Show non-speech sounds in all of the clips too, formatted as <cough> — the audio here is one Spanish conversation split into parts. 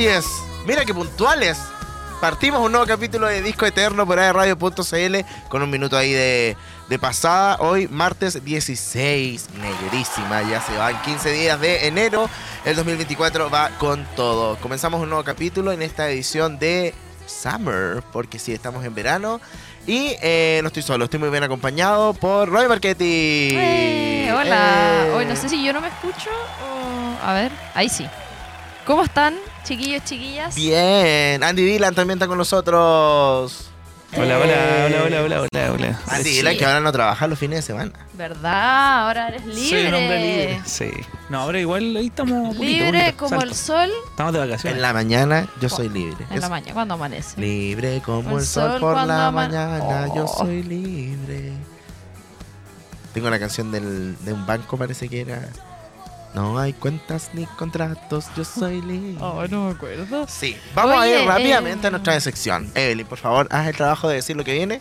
Así es. Mira qué puntuales. Partimos un nuevo capítulo de Disco Eterno por Radio.cl con un minuto ahí de, de pasada. Hoy, martes 16, negrísima. Ya se van 15 días de enero. El 2024 va con todo. Comenzamos un nuevo capítulo en esta edición de Summer, porque sí, estamos en verano. Y eh, no estoy solo, estoy muy bien acompañado por Roy Marchetti. Eh, hola. Eh. Hoy no sé si yo no me escucho o... A ver, ahí sí. ¿Cómo están, chiquillos, chiquillas? Bien, Andy Dylan también está con nosotros. Hola, hola, hola, hola, hola, hola, hola. Andy Sí. Dylan que ahora no trabaja los fines de semana. ¿Verdad? Ahora eres libre. Soy un hombre libre. Sí. No, ahora igual ahí estamos. poquito, Libre poquito, como el sol Estamos de vacaciones. En la mañana yo soy libre. en la mañana, cuando amanece. libre como El el sol, sol por cuando la ama- mañana, yo Oh. soy libre. Tengo una canción del, de un banco, parece que era. No hay cuentas ni contratos, yo soy libre. <laughs> Oh, no me acuerdo. Sí, vamos a ir rápidamente eh, a nuestra sección. Evelyn, por favor, haz el trabajo de decir lo que viene.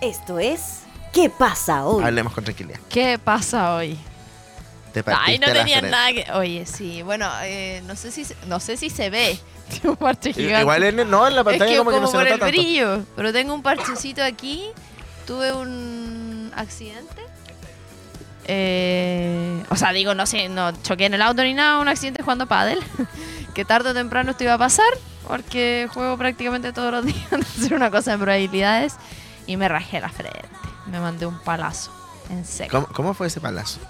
Esto es ¿Qué pasa hoy? Hablemos con tranquilidad. ¿Qué pasa hoy? Te Ay, no tenía frente. nada que... Oye, sí, bueno, eh, no sé si se- no sé si se ve. <laughs> Tiene un parche gigante. Igual en, no, en la es pantalla que como como, que no se por nota el tanto. brillo. Pero tengo un parchecito aquí. Tuve un accidente. Eh, o sea, digo, no sé, no choqué en el auto ni nada, un accidente jugando pádel. <laughs> que tarde o temprano esto iba a pasar. Porque juego prácticamente todos los <laughs> días hacer una cosa de probabilidades. Y me rajé la frente. Me mandé un palazo. En seco. ¿Cómo, cómo fue ese palazo?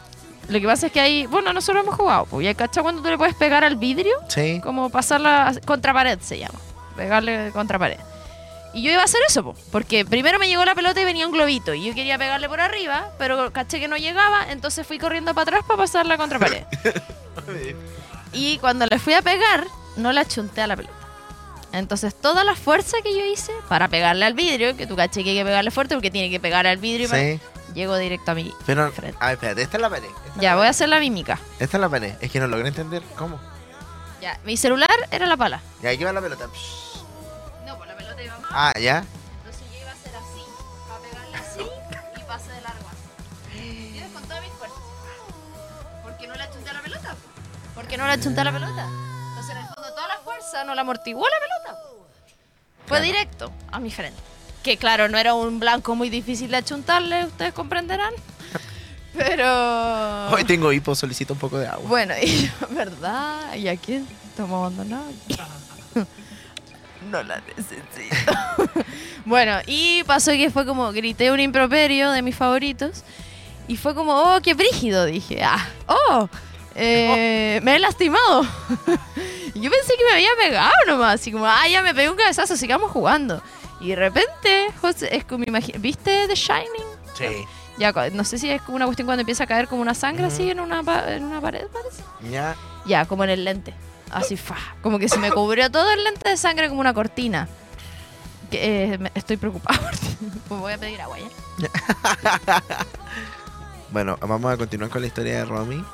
Lo que pasa es que ahí, bueno, nosotros hemos jugado, pues, y cachado cuando tú le puedes pegar al vidrio, Sí. como pasarla contra pared se llama, pegarle contra pared. Y yo iba a hacer eso, po, porque primero me llegó la pelota y venía un globito, y yo quería pegarle por arriba, pero caché que no llegaba, entonces fui corriendo para atrás para pasarla contra pared. <laughs> <laughs> y cuando le fui a pegar, no la chunté a la pelota. Entonces toda la fuerza que yo hice para pegarle al vidrio, que tú caché que hay que pegarle fuerte porque tiene que pegar al vidrio, para- Sí. llegó directo a mí. Pero, Frente. a ver, espérate, esta es la pared. Ya, la voy a hacer la mímica. Esta es la pared. Es que no logré entender cómo. Ya, mi celular era la pala. Y aquí va la pelota. Psh. Ah, ya. Entonces yo iba a hacer así, para pegarle así <laughs> y pase de largo así. Y con todas mis fuerzas. ¿Por qué no la chunté a la pelota? ¿Por qué no la chunté a la pelota? Entonces en el fondo toda la fuerza no la amortiguó la pelota. Fue Claro. directo a mi frente. Que claro, no era un blanco muy difícil de achuntarle, ustedes comprenderán. <laughs> Pero... Hoy tengo hipo, solicito un poco de agua. Bueno, <laughs> y yo, ¿verdad? ¿Y a quién estamos abandonados? No la necesito. <laughs> <laughs> bueno, y pasó que fue como, grité un improperio de mis favoritos. Y fue como, oh, qué brígido, dije. Ah, oh, eh, me he lastimado. <laughs> yo pensé que me había pegado nomás. Así como, ah, ya me pegué un cabezazo, sigamos jugando. Y de repente, José, es como, ¿viste The Shining? Sí. Ya, no sé si es como una cuestión cuando empieza a caer como una sangre Ujú. así en una, en una pared, parece. Ya. Ya, como en el lente. Así, fa. Como que se me cubrió todo el lente de sangre como una cortina. Que, eh, me- estoy ti. <laughs> Pues voy a pedir agua ya. <laughs> Bueno, vamos a continuar con la historia de Romy.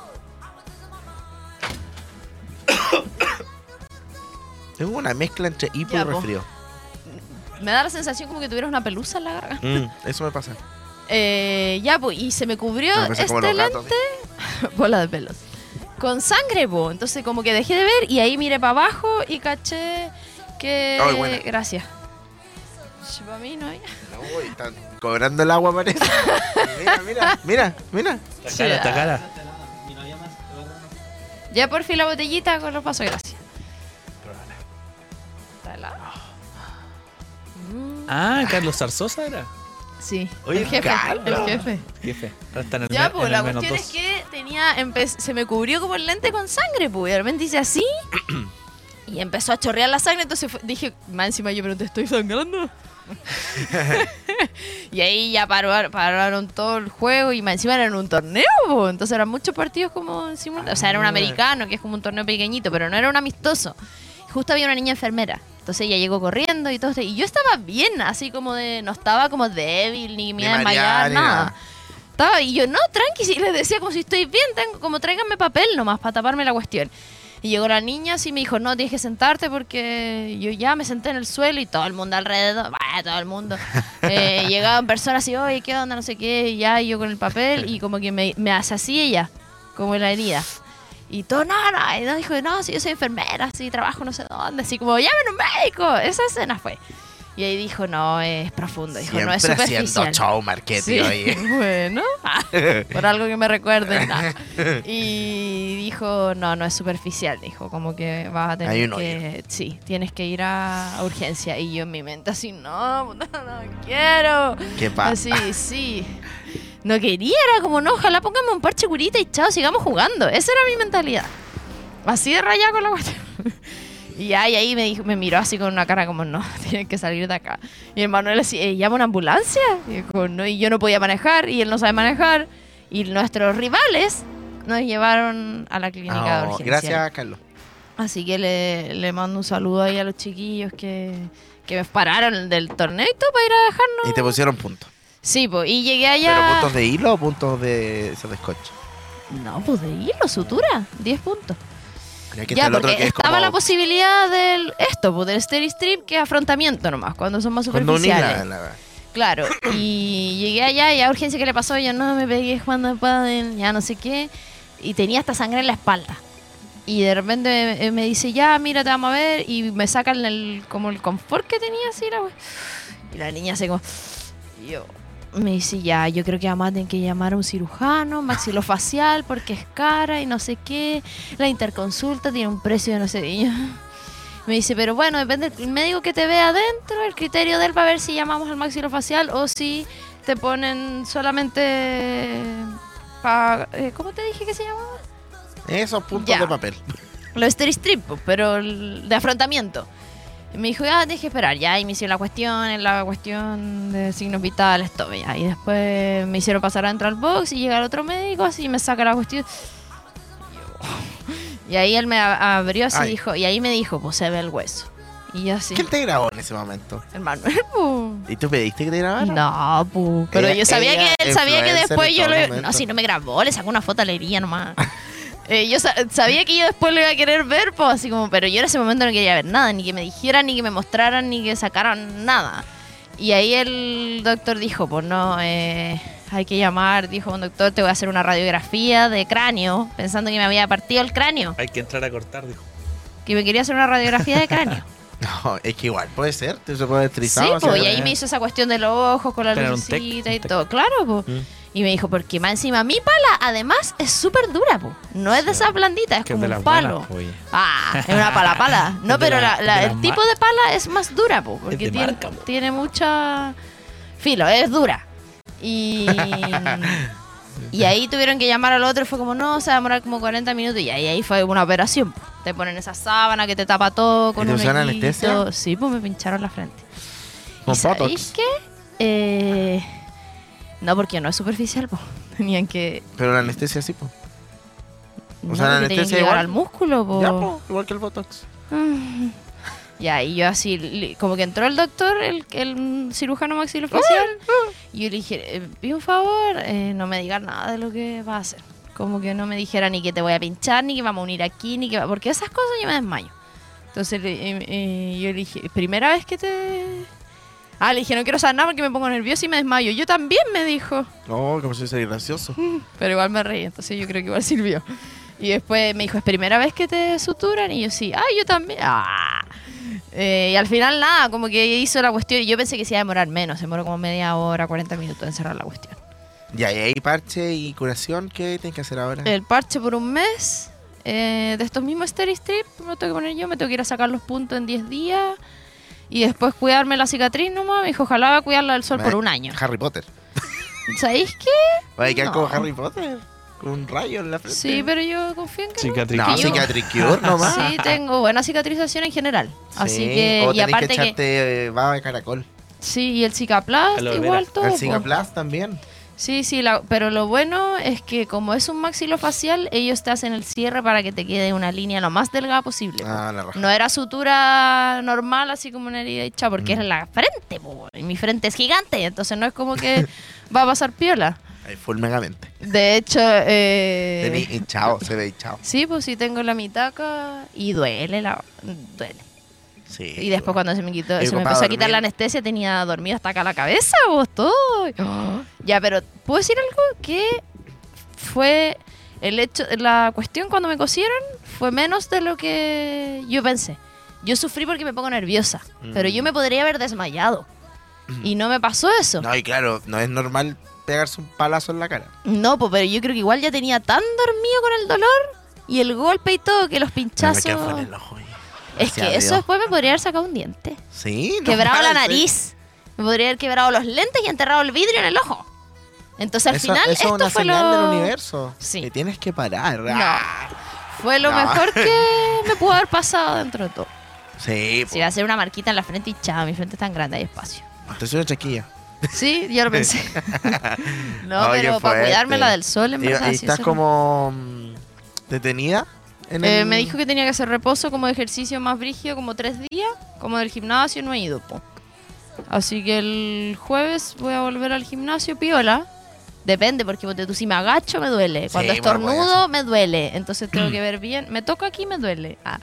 <coughs> Tengo una mezcla entre hipo Ya, y po. resfrío. Me da la sensación como que tuvieras una pelusa en la garganta. Mm, eso me pasa. Eh, ya, pues, y se me cubrió Me pasa como este los gatos. lente. <laughs> Bola de pelos. Con sangre, po. Entonces, como que dejé de ver y ahí miré para abajo y caché que. Ay, buena. Gracias. Para mí no hay. Uy, están cobrando el agua, parece. mira, mira, mira, mira. Está cara, está cara. Ya por fin la botellita con los pasos, gracias. ¿Está helada? Ah, Carlos Zarzosa era. Sí, Oye, el jefe, Carlos. el jefe. Jefe. Ahora está en el, Ya, pues en la el menos cuestión es que tenía, se me cubrió como el lente con sangre, pues, y de repente hice así, y empezó a chorrear la sangre, entonces fue- dije, más encima yo, pero te estoy sangrando. <laughs> y ahí ya paró- pararon todo el juego y más encima era en un torneo, pues, entonces eran muchos partidos como en simultáneo. O sea, era un Ah. americano, que es como un torneo pequeñito, pero no era un amistoso. Justo había una niña enfermera. Entonces ella llegó corriendo y todo. Y yo estaba bien, así como de. No estaba como débil, ni me iba a desmayar, nada. nada. Estaba, y yo, no, tranqui, sí, les decía como si estoy bien, tengo, como tráiganme papel nomás para taparme la cuestión. Y llegó la niña así y me dijo, no, tienes que sentarte porque yo ya me senté en el suelo y todo el mundo alrededor, bah, todo el mundo. <laughs> Eh, llegaban personas así, oye, ¿qué onda? No sé qué, y ya, y yo con el papel y como que me, me hace así ella, como en la herida. Y todo, no, no, y no, dijo, no, si yo soy enfermera, si trabajo no sé dónde, así como, llamen un médico. Esa escena fue. Y ahí dijo, no, es profundo, dijo, no es Siempre superficial. show marketing Sí, ahí. <laughs> bueno, ah, por algo que me recuerden. ah. <laughs> Y dijo, no, no es superficial, dijo, como que vas a tener que, sí, tienes que ir a urgencia. Y yo en mi mente así, no, puta, no quiero. ¿Qué pasa? Así, sí. No quería, era como, no, ojalá póngame un parche curita y chao, sigamos jugando. Esa era mi mentalidad. Así de rayada con la cuestión. <laughs> Y y ahí me, dijo, me miró así con una cara como, no, <laughs> tienes que salir de acá. Y el Manuel así, "Eh, ¿llama una ambulancia? Y, dijo, no, y yo no podía manejar, y él no sabe manejar. Y nuestros rivales nos llevaron a la clínica de Oh, urgencia. gracias, Carlos. Así que le, le mando un saludo ahí a los chiquillos que, que me pararon del torneo y todo para ir a dejarnos. Y te pusieron puntos. Sí, pues, y llegué ¿Pero allá. puntos de hilo o puntos de esos de scotch? No, pues de hilo, sutura, 10 puntos. Aquí ya, porque que es estaba como la posibilidad del esto, pues del steady strip, que es afrontamiento nomás, cuando son más cuando superficiales. la- la- Claro, y llegué allá y a urgencia que le pasó, yo no me pegué jugando pádel, ya no sé qué, y tenía hasta sangre en la espalda. Y de repente me, me dice, ya, mira, te vamos a ver, y me sacan el, como el confort que tenía así, la Y la niña así como, yo, me dice, ya, yo creo que vamos a tener que llamar a un cirujano, maxilofacial, porque es cara y no sé qué, la interconsulta tiene un precio de no sé, yo- <laughs> me dice, pero bueno, depende del médico que te vea adentro, el criterio de él va a ver si llamamos al maxilofacial o si te ponen solamente... Pa, eh, ¿Cómo te dije que se llamaba? Esos puntos Ya. de papel. Lo strip, pero de afrontamiento. Me dijo, ya, tienes que esperar. Ya, y me hicieron la cuestión, en la cuestión de signos vitales, todo. Ya. Y después me hicieron pasar adentro al box y llega el otro médico, así me saca la cuestión. Y ahí él me abrió así Ay. dijo, y ahí me dijo, pues se ve el hueso. Y yo así, ¿Quién te grabó en ese momento? el Manuel, pues. ¿Y tú pediste que te grabaran? No, pu. Pero Ella- yo sabía que él sabía que después yo lo. No, si no me grabó, le sacó una foto a la herida nomás. <laughs> Eh, yo sa- sabía que yo después lo iba a querer ver, pues así como. Pero yo en ese momento no quería ver nada, ni que me dijeran, ni que me mostraran, ni que sacaran nada. Y ahí el doctor dijo: Pues no, eh, hay que llamar. Dijo un doctor: Te voy a hacer una radiografía de cráneo, pensando que me había partido el cráneo. Hay que entrar a cortar, dijo. Que me quería hacer una radiografía de cráneo. <laughs> No, es que igual puede ser. Te se puede Sí, estrizar. pues, y ahí me hizo esa cuestión de los ojos con la lucecita y todo. Claro, pues. Mm. Y me dijo, porque más encima mi pala, además, es súper dura, po. No es de esas blanditas, es Que es como de un palo. buenas. Ah, es una <laughs> pala pala. No, de pero la- la- la- de el tipo de pala es más dura, po. Porque tiene, marca, po. tiene mucha filo, es dura. Y, y ahí tuvieron que llamar al otro y fue como, no, se va a demorar como 40 minutos. Y ahí, ahí fue una operación. po. Te ponen esa sábana que te tapa todo con te hoyito. anestesia? Sí, pues me pincharon la frente. Con ¿Y sabéis qué? Eh, no, porque no es superficial, po. <laughs> Tenían que... Pero la anestesia sí, pues. no, sea, la anestesia igual. al músculo, po. Ya, po, igual que el Botox. Mm. Ya, y yo así, como que entró el doctor, el, el cirujano maxilofacial, y yo le dije, eh, pido un favor, eh, no me digas nada de lo que va a hacer. Como que no me dijera ni que te voy a pinchar, ni que vamos a unir aquí, ni que va- porque esas cosas yo me desmayo. Entonces eh, eh, yo le dije, primera vez que te... Ah, le dije, no quiero saber nada porque me pongo nerviosa y me desmayo. Yo también, me dijo. No, como si fuese gracioso. <laughs> Pero igual me reí, entonces yo creo que igual sirvió. Y después me dijo, ¿es primera vez que te suturan? Y yo sí, ah, yo también. Ah. Eh, y al final nada, como que hizo la cuestión. Y yo pensé que se iba a demorar menos, se demoró como media hora, 40 minutos en cerrar la cuestión. Ya, y ahí parche y curación, ¿qué tienes que hacer ahora? El parche por un mes, eh, de estos mismos Steady Strip, me lo tengo que poner yo, me tengo que ir a sacar los puntos en 10 días. Y después cuidarme la cicatriz nomás. Me dijo, ojalá va a cuidarla del sol por un año. Harry Potter. ¿Sabéis qué? Va a quedar No. como Harry Potter. Con un rayo en la frente. Sí, pero yo confío en que no. Cicatriz. No, que yo- cicatricure nomás. Sí, tengo buena cicatrización en general. Así Sí, que, o y aparte que que, echarte eh, baba de caracol. sí, y el Cicaplast igual todo. El. Cicaplast también. Sí, sí, la- pero lo bueno es que como es un maxilofacial, ellos te hacen el cierre para que te quede una línea lo más delgada posible. po. Ah, la raja. No era sutura normal, así como una herida hecha, porque Mm. es la frente, po, y mi frente es gigante, entonces no es como que <laughs> va a pasar piola. Ahí full megamente. De hecho, eh, Tení hinchado, se ve hinchado. sí, pues sí tengo la mitad acá y duele, la, duele. Sí. Y después cuando se me quitó, se me empezó a quitar dormir. la anestesia, tenía dormido hasta acá la cabeza, vos todo. <gasps> Ya, pero ¿puedo decir algo? Que fue el hecho, la cuestión cuando me cosieron fue menos de lo que yo pensé. Yo sufrí porque me pongo nerviosa, pero yo me podría haber desmayado. Y no me pasó eso. No, y claro, no es normal pegarse un palazo en la cara. No, pues, pero yo creo que igual ya tenía tan dormido con el dolor y el golpe y todo que los No me Es que eso después me podría haber sacado un diente. Sí, no quebrado la <laughs> nariz. Me podría haber quebrado los lentes y enterrado el vidrio en el ojo. Entonces al Eso, final eso es esto una fue señal lo... del universo. Sí. Que tienes que parar. No. Ah. Fue lo No. mejor que <laughs> me pudo haber pasado dentro de todo. Sí, Si va a ser una marquita en la frente y chao, mi frente es tan grande, hay espacio. Te soy una chaquilla. Sí, yo lo pensé. <laughs> no, Oye, pero para cuidármela del sol, en verdad. y estás como mm, detenida. En Eh, el- Me dijo que tenía que hacer reposo como ejercicio más brígido, como tres días, como del gimnasio, no he ido, po. Así que el jueves voy a volver al gimnasio, piola. Depende, porque tú, si me agacho me duele. Cuando Sí, estornudo me duele. Entonces tengo que ver bien. Me toca aquí me duele. Ah,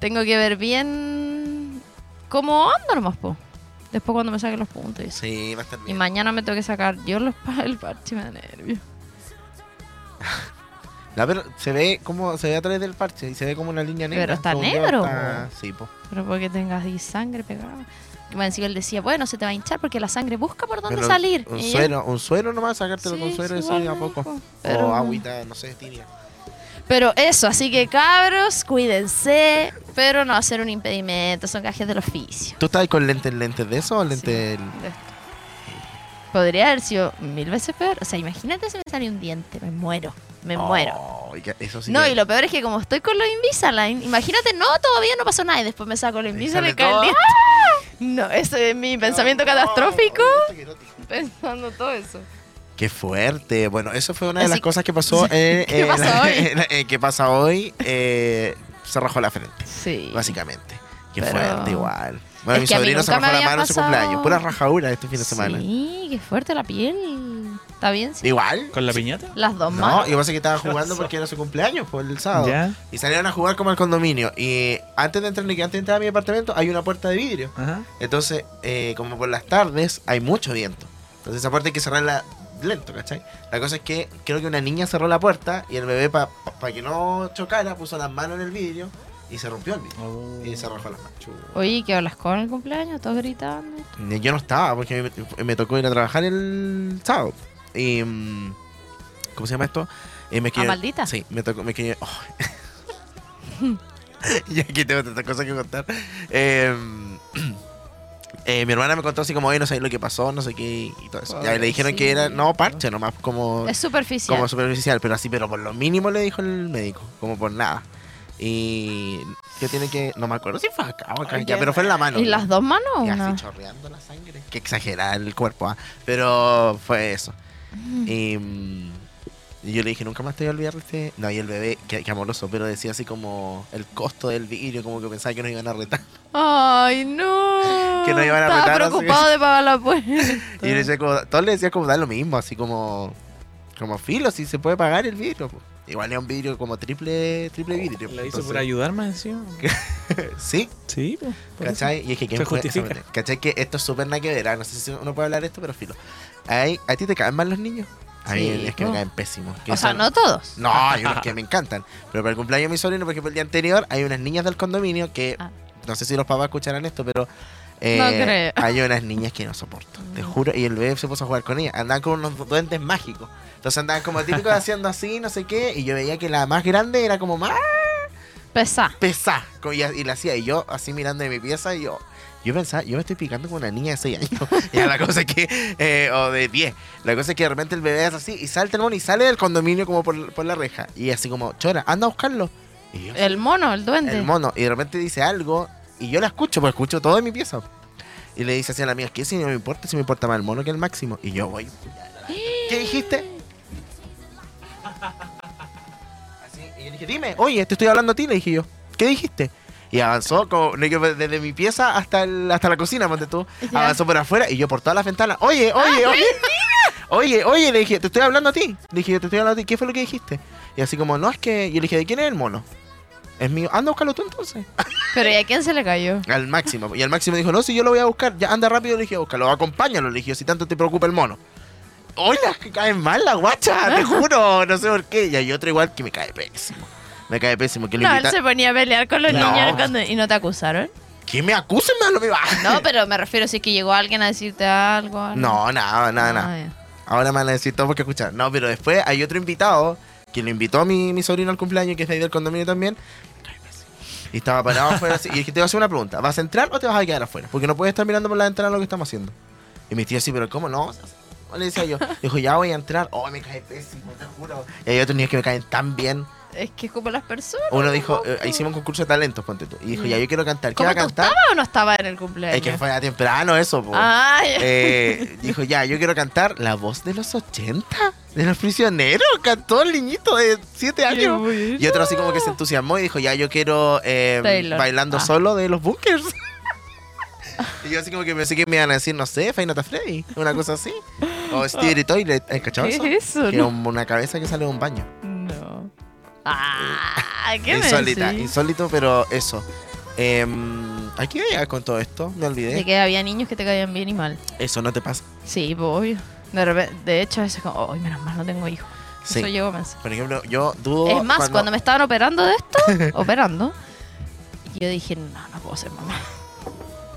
tengo que ver bien cómo ando nomás, po. Después cuando me saque los puntos. y. Sí, va a estar Y bien. mañana me tengo que sacar yo los <laughs> pa- el parche, me da nervio. <laughs> Pero se ve como se ve a través del parche y se ve como una línea negra. Pero está negro, está- Sí, po. Pero porque tengas ahí sangre pegada. Y más encima él decía, bueno, se te va a hinchar porque la sangre busca por dónde Pero salir. Un Y suero, un suero nomás, sacártelo Sí, con suero y así a poco. pero- O agüita, no sé, tibia. Pero eso, así que cabros, cuídense, pero no hacer un impedimento, son gajes del oficio. ¿Tú estás con lentes, lentes de eso o lentes Sí, de esto. Podría haber sido mil veces peor. O sea, imagínate si me sale un diente, me muero, me muero. Oh, y que- eso sí No, que- y lo peor es que como estoy con los Invisalign, imagínate, no, todavía no pasó nada y después me saco los Invisalign sale cae el todo. diente. <laughs> No, eso es mi pensamiento catastrófico. <laughs> Pensando todo eso. Qué fuerte. Bueno, eso fue una de Así las cosas que pasó. eh, <laughs> ¿Qué eh, pasa la- hoy? eh, ¿Qué pasa hoy? Se rajó la frente, Sí. básicamente. Qué Pero- fuerte igual. Bueno, mi Es que mí sobrino se rajó la mano en su cumpleaños. Pura rajadura este fin de semana. Sí, qué fuerte la piel. ¿Está bien? Sí. Igual. ¿Con la piñata? Las dos No, manos. y pasa que estaba jugando porque era su cumpleaños, por el sábado. Ya. Y salieron a jugar como al condominio. Y antes de entrar, antes de entrar a mi apartamento, hay una puerta de vidrio. Ajá. Entonces, eh, como por las tardes, hay mucho viento. Entonces, esa puerta hay que cerrarla lento, ¿cachai? La cosa es que creo que una niña cerró la puerta y el bebé, para que no chocara, puso las manos en el vidrio y se rompió el vidrio. Oh. Y se rajó las manos. Oye, ¿qué hablas con el cumpleaños? Todos gritando. Eh, Yo no estaba porque me, me tocó ir a trabajar el sábado. Y. mm, ¿Cómo se llama esto? Eh, me ¿A quedé- maldita? Sí, me tocó. Me quedé. <laughs> oh. y aquí tengo tantas cosas que contar. Eh, <clears throat> eh, mi hermana me contó así como, oye, no sé lo que pasó, no sé qué y todo eso. Ya, y le dijeron que era, no, parche nomás, como, Es superficial. como superficial, pero así, pero por lo mínimo le dijo el médico, como por nada. Y que tiene que, no me acuerdo si fue acá o acá, ya, pero fue en la mano. ¿Y las dos manos Y así chorreando la sangre. Que exagera el cuerpo, ¿ah? Pero fue eso. Y, mm, y yo le dije, nunca más te voy a olvidar de este. No, y el bebé, que, que amoroso, pero decía así como el costo del vidrio, como que pensaba que nos iban a retar. Ay, no. <laughs> Que no iban a Estaba retar, así preocupado de pagar la puerta. <laughs> Y le decía como, todos le decían como da lo mismo, así como. Como filo, si se puede pagar el vidrio. po. Igual es un vidrio como triple, triple vidrio. ¿La hizo entonces- por ayudarme encima? <laughs> Sí, Sí, pues. eso. ¿Cachai? Y es que ¿quién Se fue? ¿Cachai? Que esto es súper nada que ver, ah, No sé si uno puede hablar de esto, pero filo. Ay, ¿A ti te caen mal los niños? A mí Sí, es que me caen pésimos. O sea, no todos. No, hay unos que me encantan. Pero para el cumpleaños de mi sobrino, por ejemplo, el día anterior, hay unas niñas del condominio que. Ah. No sé si los papás escucharán esto, pero. eh, No creo. Hay unas niñas que no soporto, te juro. Y el bebé se puso a jugar con ellas. Andaban con unos duendes mágicos. Entonces andaban como típicos <laughs> haciendo así, no sé qué. Y yo veía que la más grande era como más Pesá. como- Y, y la hacía. Y yo así mirando de mi pieza y yo. Yo pensaba, yo me estoy picando con una niña de 6 años. <laughs> y la cosa es que. eh, o de 10. La cosa es que de repente el bebé es así y salta el mono y sale del condominio como por, por la reja. Y así como, chora, anda a buscarlo. Y yo, El mono, el duende. el mono. Y de repente dice algo. Y yo la escucho, porque escucho todo en mi pieza. Y le dice así a la mía, ¿qué si no me importa? Si me importa más el mono que el máximo. Y yo voy. <gasps> ¿Qué dijiste? <laughs> Así, y yo dije, dime, oye, te estoy hablando a ti, le dije yo. ¿Qué dijiste? Y avanzó como, desde mi pieza hasta, el- hasta la cocina, ponte tú. Avanzó por afuera y yo por todas las ventanas. Oye, oye, oye. Oye, oye, le dije, te estoy hablando a ti. Le dije, te estoy hablando a ti. ¿Qué fue lo que dijiste? Y así como, no, es que. Yo le dije, ¿de quién es el mono? Es mío. Anda a buscarlo tú entonces. <laughs> Pero ¿y a quién se le cayó? Al máximo. Y al máximo dijo, no, si yo lo voy a buscar, ya anda rápido, le dije, búscalo, acompáñalo, le dije, si tanto te preocupa el mono. Hoy las que caen mal la guacha, te juro, no sé por qué. Y hay otro igual que me cae pésimo. Me cae pésimo. Que lo No, él se ponía a pelear con los No. niños cuando- y no te acusaron. Que me acusen, me da lo mismo. <laughs> No, pero me refiero si es que llegó alguien a decirte algo. algo. No, nada, nada, nada. Ah, ya. Ahora me van a decir todo porque escuchar. No, pero después hay otro invitado que lo invitó a mi, mi sobrino al cumpleaños, que es de ahí del condominio también. Y estaba parado afuera así. Y dije, te voy a hacer una pregunta. ¿Vas a entrar o te vas a quedar afuera? Porque no puedes estar mirando por la ventana lo que estamos haciendo. Y mi tío así, pero ¿cómo no? ¿Cómo le decía yo? Dijo, ya voy a entrar. Oh, me cae pésimo, te juro. Y hay otros niños que me caen tan bien. Es que es como las personas. Uno dijo, eh, hicimos un concurso de talentos, ponte tú. Y dijo, ya, yo quiero cantar. ¿Qué va ¿Cómo a cantar? estabas o no estabas en el cumpleaños? Es que fue a temprano eso, po. Ah, ya. Eh, <laughs> dijo, ya, yo quiero cantar la voz de los 80, de los prisioneros. Cantó el niñito de 7 años. bueno. Y otro así como que se entusiasmó y dijo, ya, yo quiero eh, Taylor. bailando Ah. solo de los bunkers. <laughs> <laughs> y yo así como que pensé que me iban a decir, no sé, Final Freddy, una cosa así. O <laughs> Stevie Toilet, ¿has cachado ¿Qué eso? es eso? Que No. un- una cabeza que sale de un baño. No. Ah, ¿qué me Insólita, decís? insólito, pero eso. Eh, ¿A qué iba con todo esto? Me olvidé. De que había niños que te caían bien y mal. Eso no te pasa. Sí, pues obvio. De, repente- de hecho, a veces como, ay, menos mal, no tengo hijos. Sí. Eso llegó a pensar. Por ejemplo, yo dudo. Es más, cuando... me estaban operando de esto, <laughs> operando, yo dije, no, no puedo ser mamá.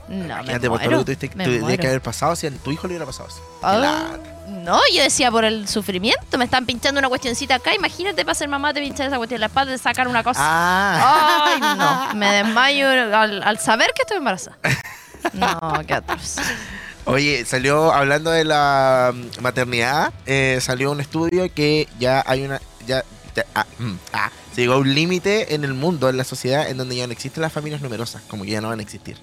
No, me Imagínate por todo lo que tuviste me que haber pasado si a tu hijo le hubiera pasado Ah, lata. no, yo decía por el sufrimiento. Me están pinchando una cuestioncita acá. Imagínate para ser mamá te pinchan esa cuestión en la espalda de sacar una cosa. Ah. Ay, no. Me desmayo al, al saber que estoy embarazada. No, qué atroz. Oye, salió hablando de la mm, maternidad, eh, salió un estudio que ya hay una. Ya, ya- ah, mm, ah, se llegó a un límite en el mundo, en la sociedad, en donde ya no existen las familias numerosas, como que ya no van a existir.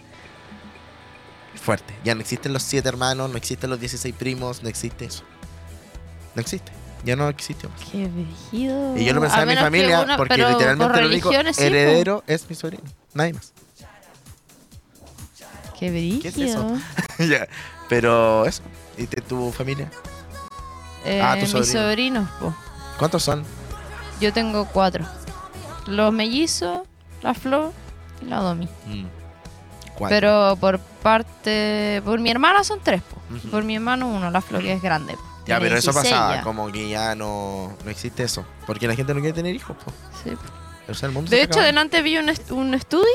Fuerte. Ya no existen los siete hermanos, no existen los 16 primos, no existe eso. No existe. Ya no existe más. Qué brígido. Y yo lo pensaba en mi familia porque literalmente por el único sí, heredero es mi sobrino. Nadie más. Qué brígido. ¿Qué es eso? <laughs> Pero eso. ¿Y te- tu familia? Eh, Ah, tu mis sobrino. sobrinos, po. ¿Cuántos son? Yo tengo cuatro. Los mellizos, la Flor y la Domi. Mm, Cuatro. Pero por parte... Por mi hermana son tres, po. Por mi hermano uno, la Flor, que es grande. po. Ya, pero eso 16 pasaba, ya. como que ya no, no existe eso. Porque la gente no quiere tener hijos, po. Sí, po. O sea, el mundo se De hecho, delante vi un, est- un estudio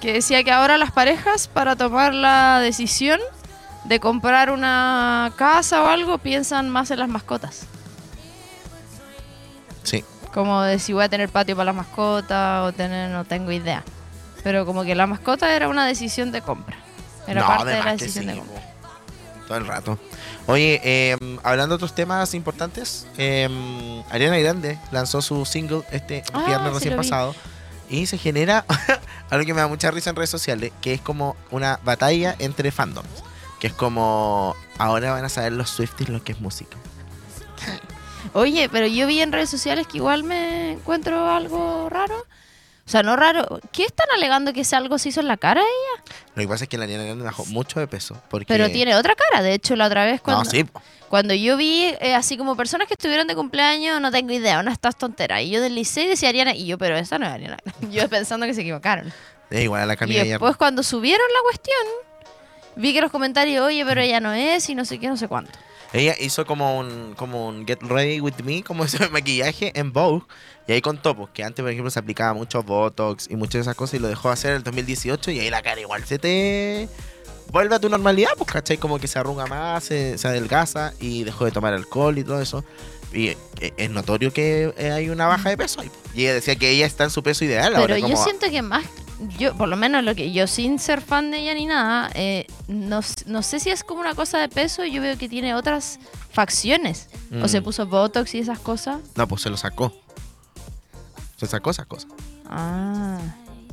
que decía que ahora las parejas, para tomar la decisión de comprar una casa o algo, piensan más en las mascotas. Sí. Como de si voy a tener patio para las mascotas o tener, no tengo idea. Pero como que la mascota era una decisión de compra. Era no, parte de la decisión sí, de compra. Todo el rato. Oye, eh, hablando de otros temas importantes, eh, Ariana Grande lanzó su single este Ah, viernes sí recién vi. pasado. Y se genera <laughs> algo que me da mucha risa en redes sociales, que es como una batalla entre fandoms. Que es como, ahora van a saber los Swifties lo que es música. <laughs> Oye, pero yo vi en redes sociales que igual me encuentro algo raro. O sea, no raro. ¿Qué están alegando que ese algo se hizo en la cara de ella? Lo que pasa es que la Ariana Grande bajó mucho de peso. Porque... Pero tiene otra cara. De hecho, la otra vez cuando, No, sí. po. cuando yo vi eh, así como personas que estuvieron de cumpleaños, no tengo idea, no estás tontera. Y yo del liceo decía Ariana, y yo, pero esa no es Ariana. <laughs> yo pensando que se equivocaron. Es igual a la Y Camila ayer. después cuando subieron la cuestión, vi que los comentarios, oye, pero ella no es y no sé qué, no sé cuánto. Ella hizo como un, como un Get Ready With Me, como <laughs> ese maquillaje en Vogue. Y ahí contó pues, que antes, por ejemplo, se aplicaba mucho Botox y muchas de esas cosas y lo dejó hacer en el 2018 y ahí la cara igual se te vuelve a tu normalidad, pues, ¿cachai? Como que se arruga más, se, se adelgaza y dejó de tomar alcohol y todo eso. Y eh, es notorio que eh, hay una baja de peso pues. Y ella decía que ella está en su peso ideal Pero ahora. yo como- siento que más, yo por lo menos lo que yo sin ser fan de ella ni nada, eh, no, no sé si es como una cosa de peso, yo veo que tiene otras facciones. O Mm. se puso Botox y esas cosas. No, pues se lo sacó. Se sacó esas cosas. Ah.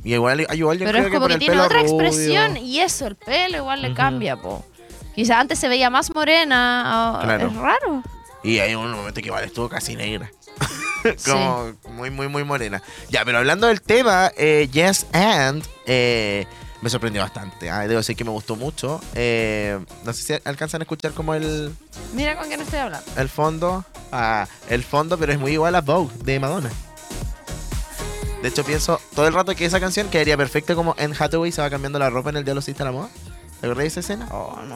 Y igual, igual yo Pero creo es como que tiene otra rubio. expresión y eso, el pelo igual le cambia, po. Quizá antes se veía más morena, o- Claro. es raro. Y hay un momento que igual estuvo casi negra. <laughs> Como muy, muy, muy morena. Ya, pero hablando del tema, eh, Yes and eh, me sorprendió bastante. ah, debo decir que me gustó mucho. Eh, no sé si alcanzan a escuchar como el, Mira con quién estoy hablando. el fondo. Ah, el fondo, pero es muy igual a Vogue de Madonna. De hecho, pienso todo el rato que esa canción quedaría perfecta como en Hathaway se va cambiando la ropa en el día de los Hiciste la moda. ¿Te acordás de esa escena? Oh, no.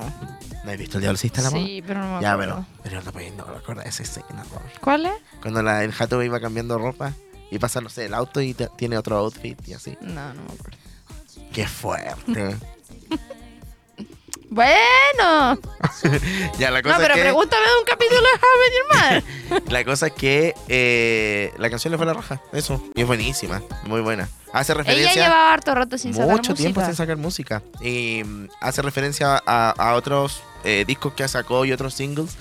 ¿No has visto el diablo en la moda? Sí, pero no me Ya, acuerdo. pero, pero no, pues, no me acuerdo de esa escena, por favor. ¿Cuál es? Cuando la, el jato iba cambiando ropa y pasa, no sé, el auto y te- tiene otro outfit y así. No, no me acuerdo. Qué fuerte. <laughs> Bueno. <laughs> ya, la No, cosa pero es que, pregúntame de un capítulo de How I Met Your Mother. la cosa es que eh, la canción le fue a la raja. Eso. Y es buenísima. Muy buena. Hace Ella referencia llevaba harto rato sin sacar mucho tiempo música. sin sacar música. Y mm, hace referencia a, a otros eh, discos que sacó y otros singles.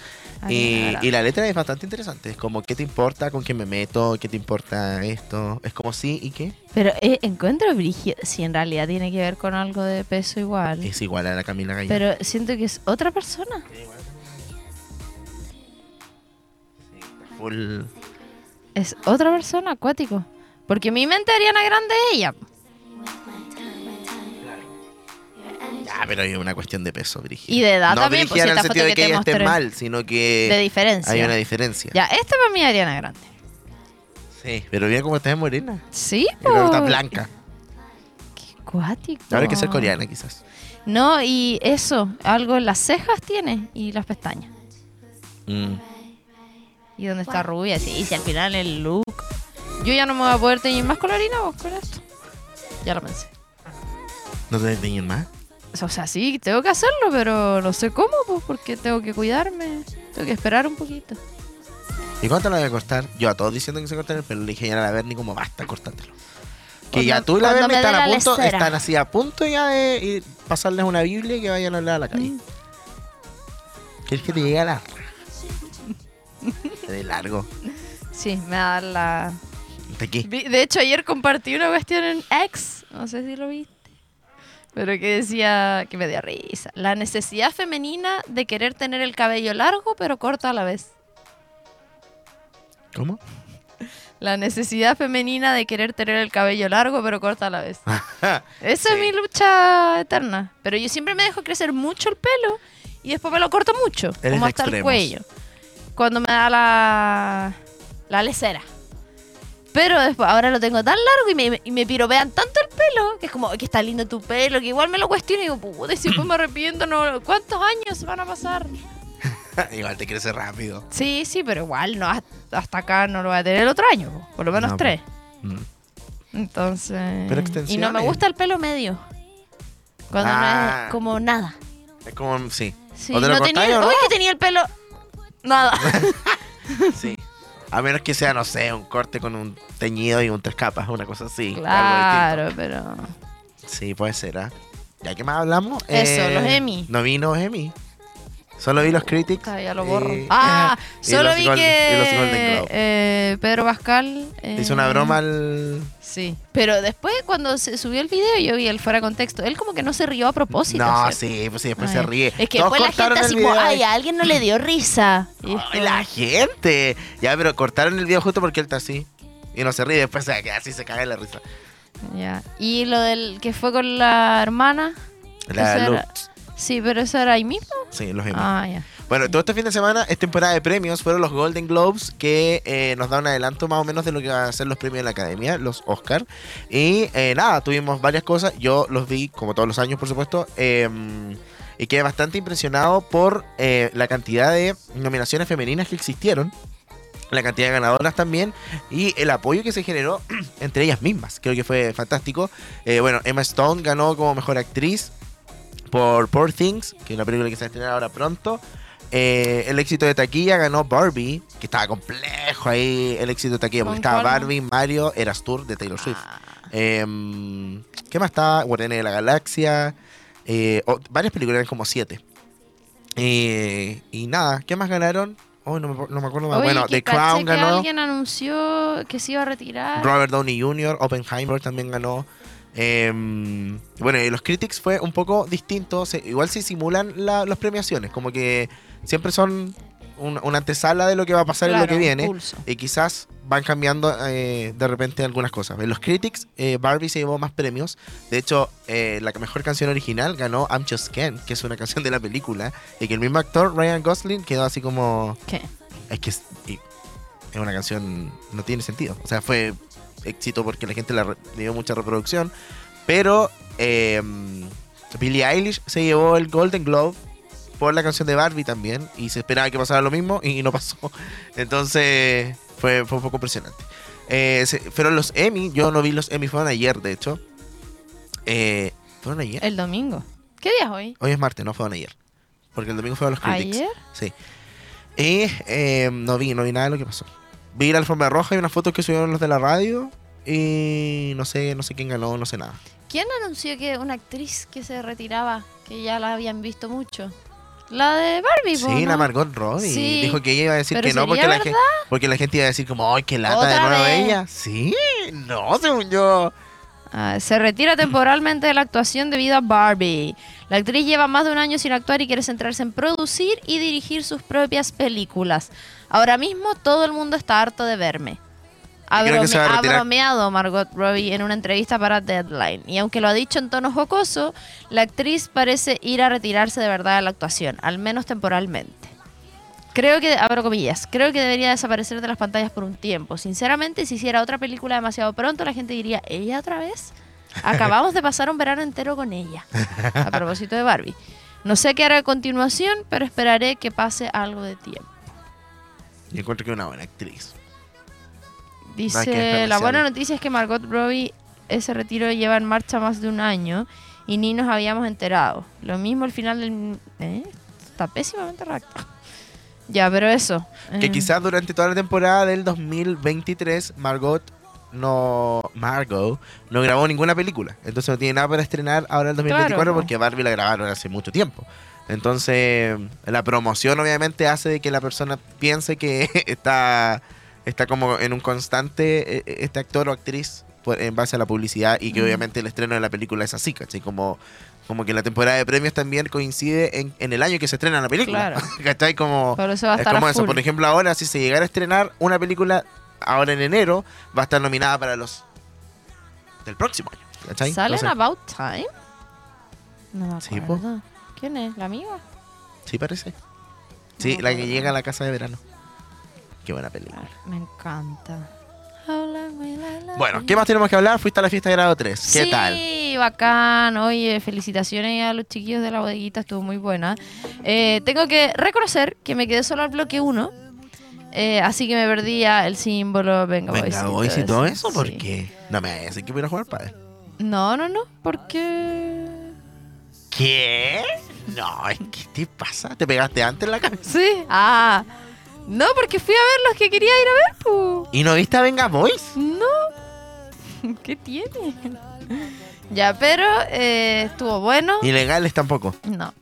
Y, la letra es bastante interesante. Es como, ¿qué te importa con quién me meto? ¿Qué te importa esto? Es como, sí y qué. Pero eh, encuentro brígido si en realidad tiene que ver con algo de peso igual. Es igual a la Camila Gallardo. Pero siento que es otra persona. Full- Es otra persona, acuático. Porque mi mente Ariana Grande es ella. Ya, pero hay una cuestión de peso, Brigitte. Y de edad no también, pues, en el sentido de que ella esté mal, sino que De diferencia. hay una diferencia. Ya, esta para mí es Ariana Grande. Sí, pero mira cómo está de morena. Sí, Y luego está po. blanca. Qué acuático. Ahora hay que ser coreana, quizás. No, y eso, algo en las cejas tiene y las pestañas. Mm. Y donde está rubia, sí, y si al final el look. Yo ya no me voy a poder teñir más colorina vos con esto. Ya lo pensé. ¿No te teñen más? O sea, sí, tengo que hacerlo, pero no sé cómo, pues, porque tengo que cuidarme. Tengo que esperar un poquito. ¿Y cuánto lo voy a cortar? Yo a todos diciendo que se corten el pelo. Le dije ya a la Berni como basta, córtatelo. Que Cuando- ya tú y la cuando Berni me están a la punto, lesera. están así a punto ya de ir- pasarles una Biblia y que vayan a hablar a la calle. Mm. ¿Quieres que te llegue a la? <laughs> De largo. Sí, me da la... Hasta aquí. Vi- De hecho, ayer compartí una cuestión en X, no sé si lo viste, pero que decía que me dio risa. La necesidad femenina de querer tener el cabello largo pero corto a la vez. ¿Cómo? La necesidad femenina de querer tener el cabello largo pero corto a la vez. <laughs> Esa es mi lucha eterna. Pero yo siempre me dejo crecer mucho el pelo y después me lo corto mucho, Eres como hasta el cuello. Cuando me da la, la lecera. Pero después, ahora lo tengo tan largo y me, y me piropean tanto el pelo que es como que está lindo tu pelo, que igual me lo cuestiono y digo, puta, y si después me <clears throat> arrepiento, no, ¿cuántos años van a pasar? <laughs> Igual te crece rápido. Sí, sí, pero igual no hasta hasta acá no lo voy a tener el otro año, po, por lo menos No, tres. Mm. Entonces. Pero y no me gusta el pelo medio. Cuando no Ah. es como nada. Es como, sí. Sí, ¿O te lo no cortáis tenía, o no? Uy, que tenía el pelo. Nada. <laughs> Sí. A menos que sea, no sé, un corte con un teñido y un tres capas, una cosa así. claro, pero. Sí, puede ser, ¿ah? ¿Ya que más hablamos? Eso, los Emmy. No vino Emmy. Solo vi los critics. Todavía lo borro. Ah, <laughs> y solo vi Golden- que eh, Pedro Pascal. eh, Hizo una broma al. Sí. Pero después, cuando se subió el video, yo vi el fuera de contexto. Él como que no se rió a propósito. No, ¿cierto? sí, pues sí, después Ay. se ríe. Es que Todos después la gente así como, ay, a alguien no le dio risa. Y <laughs> Ay, la gente. Ya, pero cortaron el video justo porque él está así. Y no se ríe, después así, se caga la risa. Ya. Y lo del que fue con la hermana. La Lux. Sí, pero eso era ahí mismo. Sí, los Emmy. Ah, ya. Bueno, todo este fin de semana es temporada de premios. Fueron los Golden Globes que eh, nos da un adelanto más o menos de lo que van a ser los premios de la academia, los Oscar. Y eh, nada, tuvimos varias cosas. Yo los vi, como todos los años, por supuesto. eh, y quedé bastante impresionado por eh, la cantidad de nominaciones femeninas que existieron. La cantidad de ganadoras también. Y el apoyo que se generó <clears throat> entre ellas mismas. Creo que fue fantástico. Eh, bueno, Emma Stone ganó como mejor actriz por Poor Things, que es una película que se va a estrenar ahora pronto. Eh, el éxito de taquilla ganó Barbie, que estaba complejo ahí el éxito de taquilla, porque ¿Con estaba? Barbie, Mario, Eras Tour de Taylor Swift. Ah, Em, ¿Qué más estaba? Guardianes de la Galaxia. eh, oh, varias películas, eran como siete. Eh, y nada, ¿qué más ganaron? Oh, no, me, no me acuerdo más. Oye, bueno, que The Crown que ganó. alguien anunció que se iba a retirar. Robert Downey Jr., Oppenheimer también ganó. Em, bueno, los Critics fue un poco distinto. se- igual se simulan la- las premiaciones, como que siempre son un- una antesala de lo que va a pasar en lo Claro, que viene. pulso. Y quizás van cambiando eh, de repente algunas cosas. En los Critics, eh, Barbie se llevó más premios. De hecho, eh, la mejor canción original ganó I'm Just Ken, que es una canción de la película. Y que el mismo actor, Ryan Gosling, quedó así como... ¿Qué? Es que es, es una canción, no tiene sentido. O sea, fue éxito porque la gente la dio mucha reproducción. Pero eh, Billie Eilish se llevó el Golden Globe por la canción de Barbie también. Y se esperaba que pasara lo mismo y no pasó. <laughs> Entonces fue, fue un poco impresionante. Eh, se- fueron los Emmy. Yo no vi los Emmy, fueron ayer, de hecho. Eh, ¿Fueron ayer? El domingo. ¿Qué día es hoy? Hoy es martes, no fueron ayer. Porque el domingo fueron los Critics. ¿Ayer? Sí. Y eh, no vi, no vi nada de lo que pasó. Vi la alfombra roja y unas fotos que subieron los de la radio. Y no sé, no sé quién ganó, no sé nada. ¿Quién anunció que una actriz que se retiraba, que ya la habían visto mucho? La de Barbie, Sí, ¿no? la Margot Robbie. Sí. Dijo que ella iba a decir que no ¿sería porque la, gente, porque la gente iba a decir como, ay, qué lata de ¿Otra nuevo vez? ella. Sí, no, según yo. Ah, se retira <laughs> temporalmente de la actuación debido a Barbie. La actriz lleva más de un año sin actuar y quiere centrarse en producir y dirigir sus propias películas. Ahora mismo todo el mundo está harto de verme. Ha, brome- ha bromeado Margot Robbie en una entrevista para Deadline. Y aunque lo ha dicho en tono jocoso, la actriz parece ir a retirarse de verdad de la actuación, al menos temporalmente. Creo que, abro comillas, creo que debería desaparecer de las pantallas por un tiempo. Sinceramente, si hiciera otra película demasiado pronto, la gente diría, ¿ella otra vez? Acabamos de pasar un verano entero con ella. A propósito de Barbie. No sé qué hará a continuación, pero esperaré que pase algo de tiempo. Yo encuentro que es una buena actriz. Dice, la buena noticia es que Margot Robbie ese retiro lleva en marcha más de un año y ni nos habíamos enterado. Lo mismo al final del... ¿eh? Está pésimamente redactado. Ya, pero eso. Que eh, quizás durante toda la temporada del 2023 Margot no Margot no grabó ninguna película. Entonces no tiene nada para estrenar ahora el 2024 Claro, po. porque Barbie la grabaron hace mucho tiempo. Entonces la promoción obviamente hace de que la persona piense que <laughs> está está como en un constante eh, este actor o actriz en base a la publicidad y que Mm. obviamente el estreno de la película es así, ¿cachai? Como, como que la temporada de premios también coincide en, en el año que se estrena la película. Claro. <laughs> ¿Cachai? Como, Por eso va a es estar como a eso. Por ejemplo, ahora si se llegara a estrenar una película ahora en enero, va a estar nominada para los del próximo año. ¿Cachai? ¿Sale en Entonces, About Time? No me Sí, acuerdo. ¿Quién es? ¿La amiga? Sí, parece. Sí, No la que llega a la casa de verano. Qué buena película. Me encanta. Bueno, ¿qué más tenemos que hablar? Fuiste a la fiesta de grado 3. ¿Qué sí, tal? Bacán. Oye, felicitaciones a los chiquillos de la bodeguita, estuvo muy buena. Eh, tengo que reconocer que me quedé solo al bloque 1. así que me perdía el símbolo, venga, Venga, boys y todo eso, ¿por Sí. qué? No me decir que voy a jugar para No, no, no, porque... ¿Qué? No, es que ¿qué te pasa? ¿Te pegaste antes en la cabeza? Sí, ah. No, porque fui a ver los que quería ir a ver, pu. ¿Y no viste a Venga Boys? No. <laughs> ¿Qué tiene? Ya, pero eh, estuvo bueno. Ilegales tampoco. No.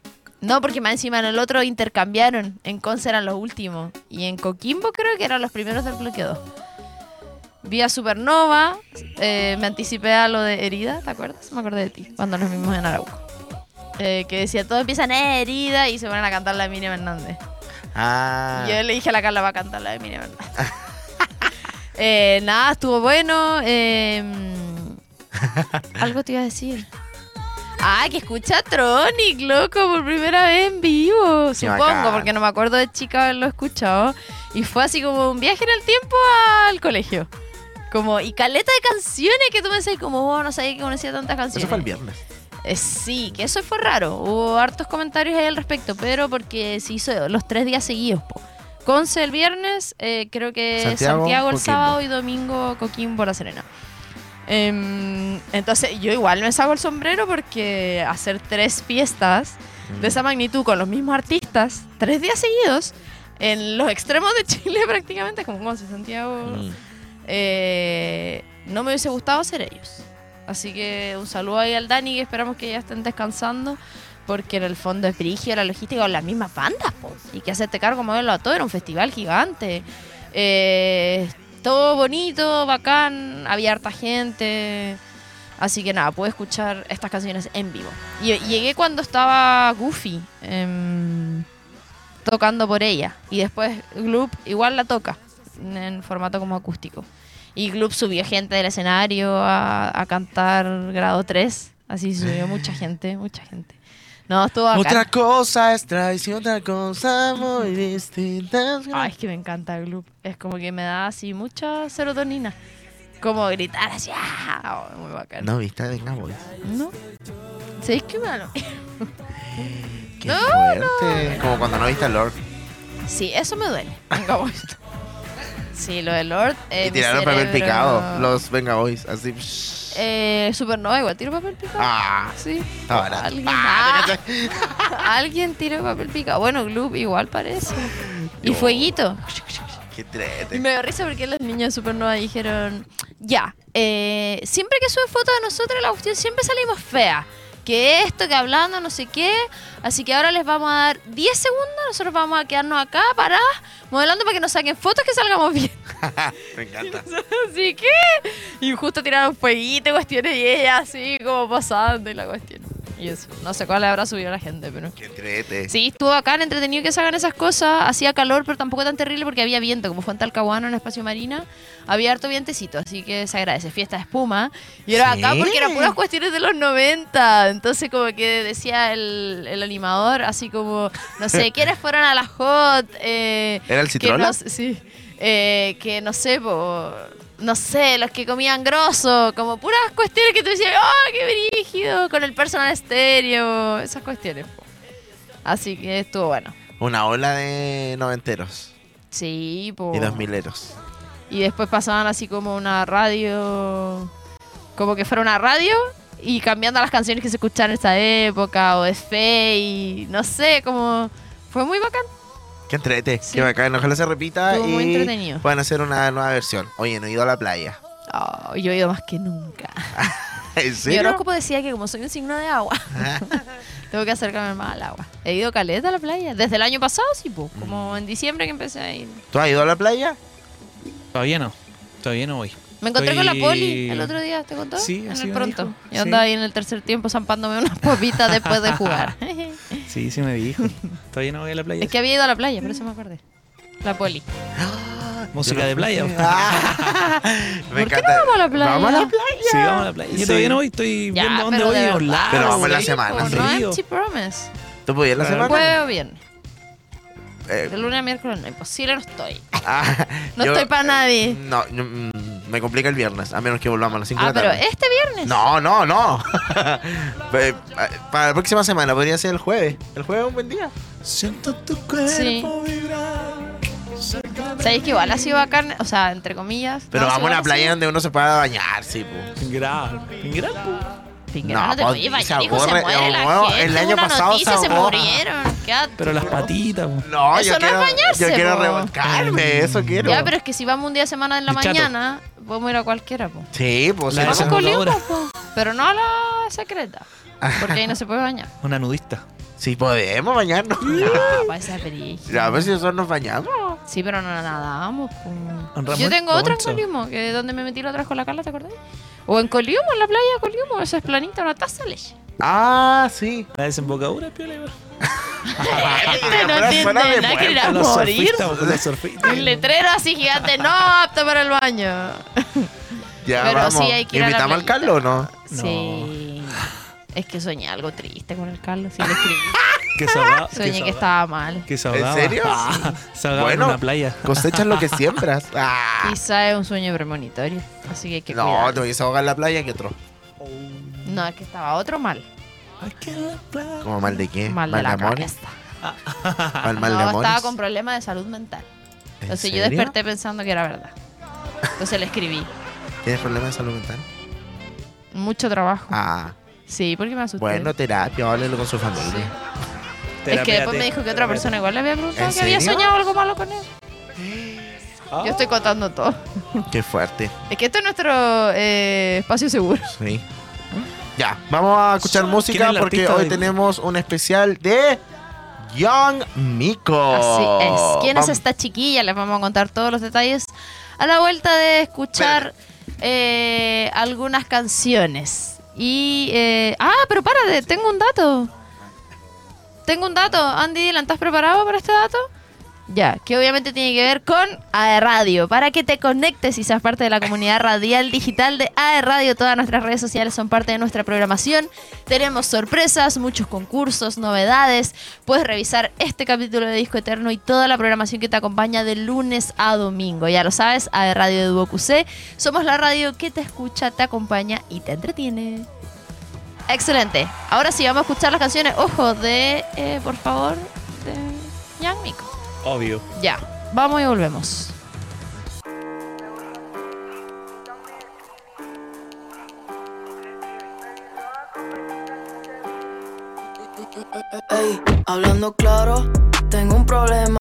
No, porque más encima en el otro intercambiaron. En Conce eran los últimos. Y en Coquimbo creo que eran los primeros del bloque 2. Vi a Supernova. eh, me anticipé a lo de Herida, ¿te acuerdas? Me acordé de ti, cuando nos vimos en Arauco. Eh, que decía, todos empiezan "Eh, Herida y se van a cantar la de Miriam Hernández. Ah. Yo le dije a la Carla va a cantar la de Miriam Hernández. <laughs> Eh, nada, estuvo bueno. eh, algo te iba a decir. Ah, que escucha a Tronic, loco, por primera vez en vivo. Qué Supongo, bacán. porque no me acuerdo de chica haberlo escuchado. Y fue así como un viaje en el tiempo al colegio. Como, y caleta de canciones que tú me decías, como, oh, no sabía que conocía tantas canciones. Eso fue el viernes. Eh, sí, que eso fue raro. Hubo hartos comentarios ahí al respecto, pero porque se hizo los tres días seguidos. Po. Conce el viernes, eh, creo que Santiago, Santiago, el Coquimbo. sábado y domingo Coquimbo La Serena. Em, entonces yo igual me saco el sombrero porque hacer tres fiestas de esa magnitud con los mismos artistas, tres días seguidos, en los extremos de <laughs> Chile prácticamente, como Conce, Santiago, Mm. eh, no me hubiese gustado ser ellos. Así que un saludo ahí al Dani, que esperamos que ya estén descansando, porque en el fondo es brigio la logística con las mismas bandas, po. y que hacerte cargo moverlo a todo, era un festival gigante. Eh, todo bonito, bacán, había harta gente. Así que nada, pude escuchar estas canciones en vivo. Y llegué cuando estaba Goofy em, tocando por ella. Y después Gloop igual la toca en formato como acústico. Y Gloop subió gente del escenario a, a cantar grado 3. Así subió mucha gente, mucha gente. No, estuvo bacán. Otra cosa es traición, otra cosa muy distinta. Ay, es que me encanta Gloop. Es como que me da así mucha serotonina. Como gritar así. ¡ah! Oh, muy bacán. No, viste, venga, boys. ¿No? ¿Sabéis qué malo? Qué <laughs> No, fuerte. Como cuando no viste a Lord. Sí, eso me duele. Venga, Boys. Sí, lo de Lord. eh, y tiraron papel picado. Los Venga Boys. Así. psh. Eh, Supernova igual tiro papel picado. Ah. Sí. Ahora. Alguien, Ah, ah, <laughs> alguien tiró papel picado. Bueno, Gloop igual parece. Y fueguito. Qué Y trete. me dio risa porque los niños de Supernova dijeron, ya, eh, siempre que suben fotos de nosotros, la cuestión siempre salimos feas. Que esto, que hablando, no sé qué. Así que ahora les vamos a dar 10 segundos. Nosotros vamos a quedarnos acá paradas, modelando para que nos saquen fotos que salgamos bien. <laughs> <laughs> Me encanta. Así que. Y justo tiraron fueguito cuestiones y ella así como pasando y la cuestión. Y eso. No sé cuál le habrá subido a la gente, pero. Qué trete. Sí, estuvo bacán, entretenido que se hagan esas cosas. Hacía calor, pero tampoco tan terrible porque había viento. Como fue en Talcahuano, en Espacio Marina, había harto vientecito, así que se agradece. Fiesta de espuma. Y era Sí. bacán porque eran puras cuestiones de los 90. Entonces, como que decía el, el animador, así como, no sé, <laughs> ¿quiénes fueron a la hot? Eh, ¿Era el Citrola? no sí. Eh, que no sé, po, no sé, los que comían grosso, como puras cuestiones que tú decías, ¡oh, qué brígido! Con el personal estéreo, esas cuestiones. Así que estuvo bueno. Una ola de noventeros Sí, po. y dos mileros. Y después pasaban así como una radio, como que fuera una radio y cambiando las canciones que se escuchaban en esa época, o de fe, y no sé, como fue muy bacán. Qué entrete. Sí. Qué bacán. Ojalá se repita Estuvo y entretenido. puedan hacer una nueva versión. Oye, no he ido a la playa. Oh, yo he ido más que nunca. <laughs> ¿En Mi horóscopo decía que como soy un signo de agua, <laughs> tengo que acercarme más al agua. He ido caleta a la playa. Desde el año pasado, sí, po, como en diciembre que empecé a ir. ¿Tú has ido a la playa? Todavía no. Todavía no voy. Me encontré con la poli el otro día, ¿te contó? Sí, en así el pronto. dijo. Yo Sí. andaba ahí en el tercer tiempo zampándome unas papitas después de jugar. <laughs> Sí, sí me dijo. Todavía no voy a la playa. es que había ido a la playa, por eso me acordé. La poli. Música Yo no de playa. <laughs> Ah, <laughs> ¿Por me qué encanta. no vamos a la playa? Vamos a la playa. Sí, vamos a la playa. Yo Sí. todavía no voy, estoy Ya, viendo dónde pero voy a lago. Pero vamos en la sí, semana, sí. No empty promise. ¿Tú puedes ir la Claro. semana? Jueves o viernes. Eh, De lunes a miércoles no, imposible no estoy. ah, No yo- estoy para nadie. No, mm, me complica el viernes, a menos que volvamos a las 5 Ah, de la pero tarde. este viernes. No, no, no. <laughs> Eh, Para la próxima semana podría ser el jueves. El jueves es un buen día. Siento tu cuerpo Sí. vibrar. ¿Sabéis que igual ha sido bacán? O sea, entre comillas. Pero no, vamos a una playa donde uno se pueda bañar, sí, po. Ingral. Ingral. Pinguera, No, no, te pues, se hijo, se aburre, muere la no, gente. el año Una pasado se noticia, se murieron. Pero las patitas, po. No, Eso yo no quiero, es bañarse, yo quiero revolcarme, eso quiero. Ya, pero es que si vamos un día de semana en la chato. mañana, podemos ir a cualquiera, po. Sí, pues La Vamos con po. Pero no a la secreta. Porque ahí no se puede bañar. <laughs> Una nudista. Sí podemos bañarnos. No, para esa pericia. Ya, a ver si nosotros nos bañamos. Sí, pero no. En Ramón Yo tengo otra en. Coliumo, que es donde me metí la otra vez con la Carla, ¿te acordás? O en Coliumo, en la playa de Coliumo, esa es planita, una taza de leche. Ah, sí. La desembocadura, piola, igual. Este no de nada, que ir a morir. Un letrero así gigante, no apto para el baño. Ya Pero vamos. sí hay que ir a la ¿Invitamos al playita. Carlos o no? Sí. Es que soñé algo triste con el Carlos, sí le escribí. <laughs> Que. Soñé que estaba mal. Que ahogaba. serio? Ah, <laughs> se ahogaba Bueno. en una playa. Cosechas lo que <laughs> siembras. Ah. Quizá es un sueño premonitorio, así que hay que No, cuidar. te voy a ahogar en la playa que otro. No, es que estaba otro mal. Aquí en la playa. ¿Como mal de qué? Mal de la amores? cabeza. ¿Mal, mal de no, amores? estaba con problemas de salud mental. ¿En Entonces yo desperté pensando que era verdad. Entonces le escribí. ¿Tienes problemas de salud mental? Mucho trabajo. Ah, Sí, porque me asusté. bueno, terapia, háblelo con su familia. Sí. <laughs> Es que después me dijo que otra persona igual le había preguntado ¿En que había soñado algo malo con él. Ah. Yo estoy contando todo. Qué fuerte. Es que esto es nuestro eh, espacio seguro. Sí. Ya, vamos a escuchar ¿Quién música es porque hoy de- tenemos un especial de Young Miko. Así es. ¿Quién es esta chiquilla? Les vamos a contar todos los detalles a la vuelta de escuchar eh, algunas canciones. Y. eh, ah, pero párate, tengo un dato. Tengo un dato. Andy ¿estás preparado para este dato? Ya, que obviamente tiene que ver con AE Radio. Para que te conectes y seas parte de la comunidad radial digital de AE Radio, todas nuestras redes sociales son parte de nuestra programación. Tenemos sorpresas, muchos concursos, novedades. Puedes revisar este capítulo de Disco Eterno y toda la programación que te acompaña de lunes a domingo. Ya lo sabes, AE Radio de Duoc UC. Somos la radio que te escucha, te acompaña y te entretiene. Excelente. Ahora sí, vamos a escuchar las canciones, ojo, de, eh, por favor, de Young Miko. Obvio. Ya, vamos y volvemos. Ey, hablando claro, tengo un problema.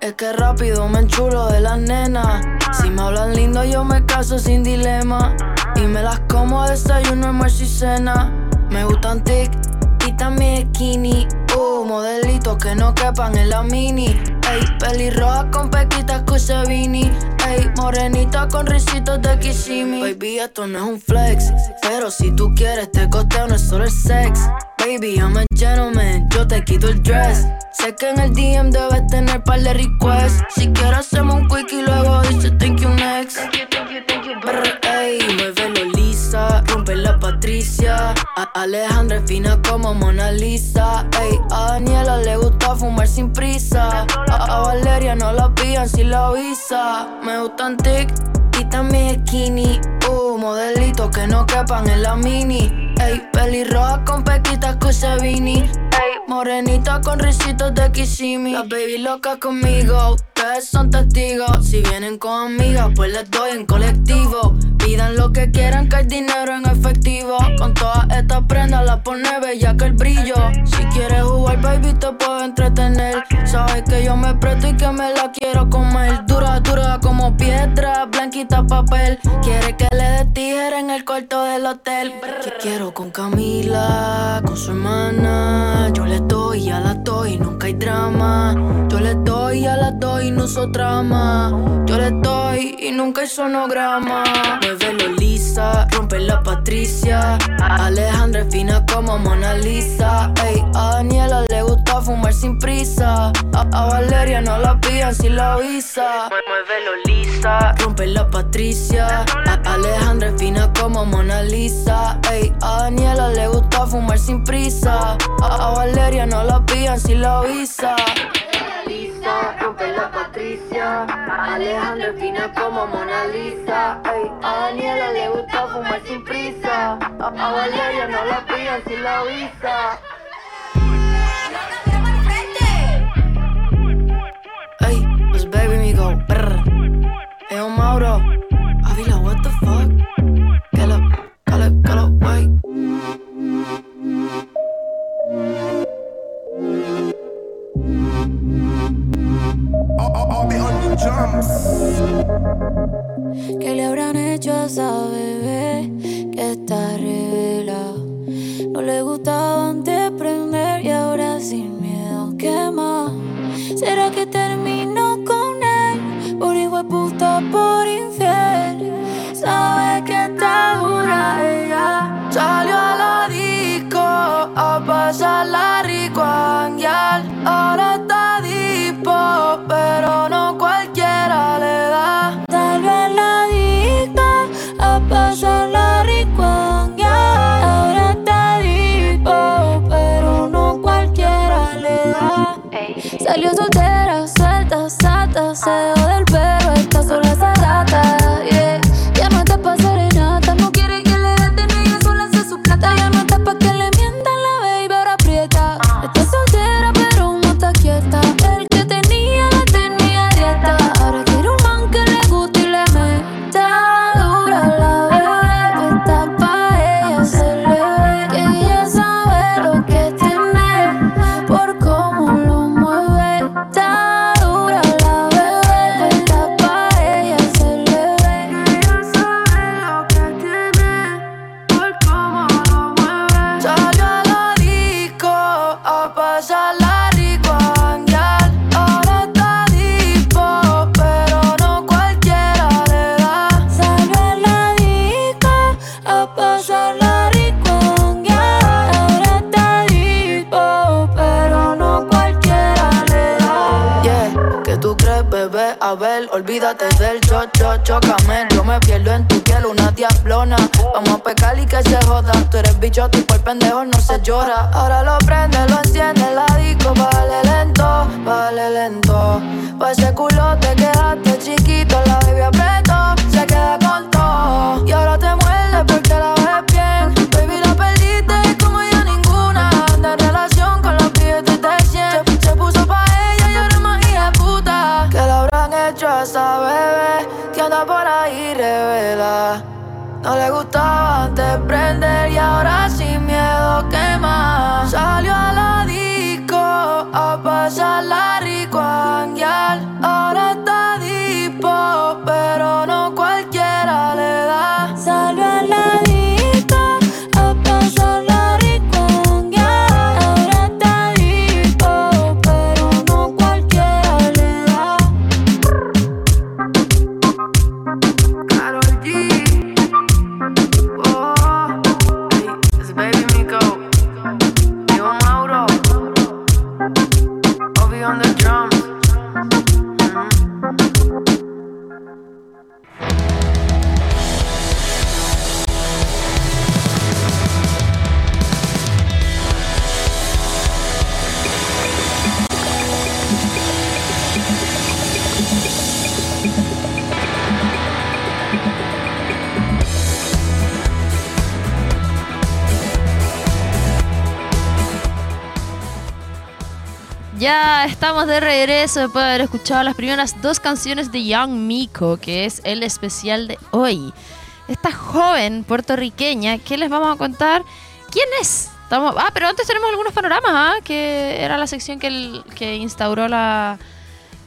Es que rápido me enchulo de las nenas. Si me hablan lindo, yo me caso sin dilema. Y me las como a desayuno, almuerzo y cena. Me gustan tic también skinny. Uh, modelitos que no quepan en la mini. Ey, pelirroja con pequitas Cusevini. Ey, morenita con risitos de Kissimmee. Baby, esto no es un flex. Pero si tú quieres, te costeo, no es solo el sex. Baby, I'm a gentleman, yo te quito el dress. Sé que en el DM debes tener par de requests. Si quieres, hacemos un quick y luego dice thank you next. Brr, ey, muévelo lisa, rompe la Patricia. A Alejandra es fina como Mona Lisa. Ey, a Daniela le gusta fumar sin prisa. A, Valeria no la pillan si la avisa. Me gustan tic también skinny. Uh, modelitos que no quepan en la mini. Ey, pelirroja con pequitas Cusevini. Ey, morenita con risitos de Kissimmee. Las baby locas conmigo, ustedes son testigos. Si vienen con amigas, pues les doy en colectivo. Pidan lo que quieran, que hay dinero en efectivo. Con todas estas prendas la pone bella que el brillo. Si quieres jugar, baby, te puedo entretener. Sabes que yo me presto y que me la quiero comer. Quiere que le dé tijera en el cuarto del hotel. Que quiero con Camila, con su hermana. Yo le doy, ya la doy, nunca hay drama. Yo le doy, ya la doy, no uso trama. Yo le doy y nunca hay sonograma. Muévelo lisa, rompe la Patricia. Alejandra es fina como Mona Lisa. Ey, a Daniela le gusta fumar sin prisa. A, a Valeria no la pillan si la avisa. Muévelo lisa, rompe la Patricia. A, Alejandra es fina como Mona Lisa. Ey, a Daniela le gusta fumar sin prisa. A, a Valeria no la pillan si la avisa. Lisa, rompe la Patricia. Alejandra es fina como Mona Lisa. Ey, a Daniela le gusta fumar sin prisa. A, a Valeria no la pillan si la avisa. Ey, pues baby me go brr. Ey, yo Mauro, ¿Qué le habrán hecho a esa bebé que está revelado? No le gustaba antes prender y ahora sin miedo quema. ¿Será que terminó con él? Por hijo de puta, por infiel. Sabe que está dura ella. Salió a la disco a pasarla rico a. Ahora está dispo, pero no cualquiera le da. Tal vez la disco a pasarla rico a. Ahora está dispo, pero no cualquiera le da. Salió soltera, de regreso después de haber escuchado las primeras dos canciones de Young Miko, que es el especial de hoy. Esta joven puertorriqueña, ¿qué les vamos a contar? ¿Quién es? Ah, pero antes tenemos algunos panoramas, ¿ah? que era la sección que, que instauró la,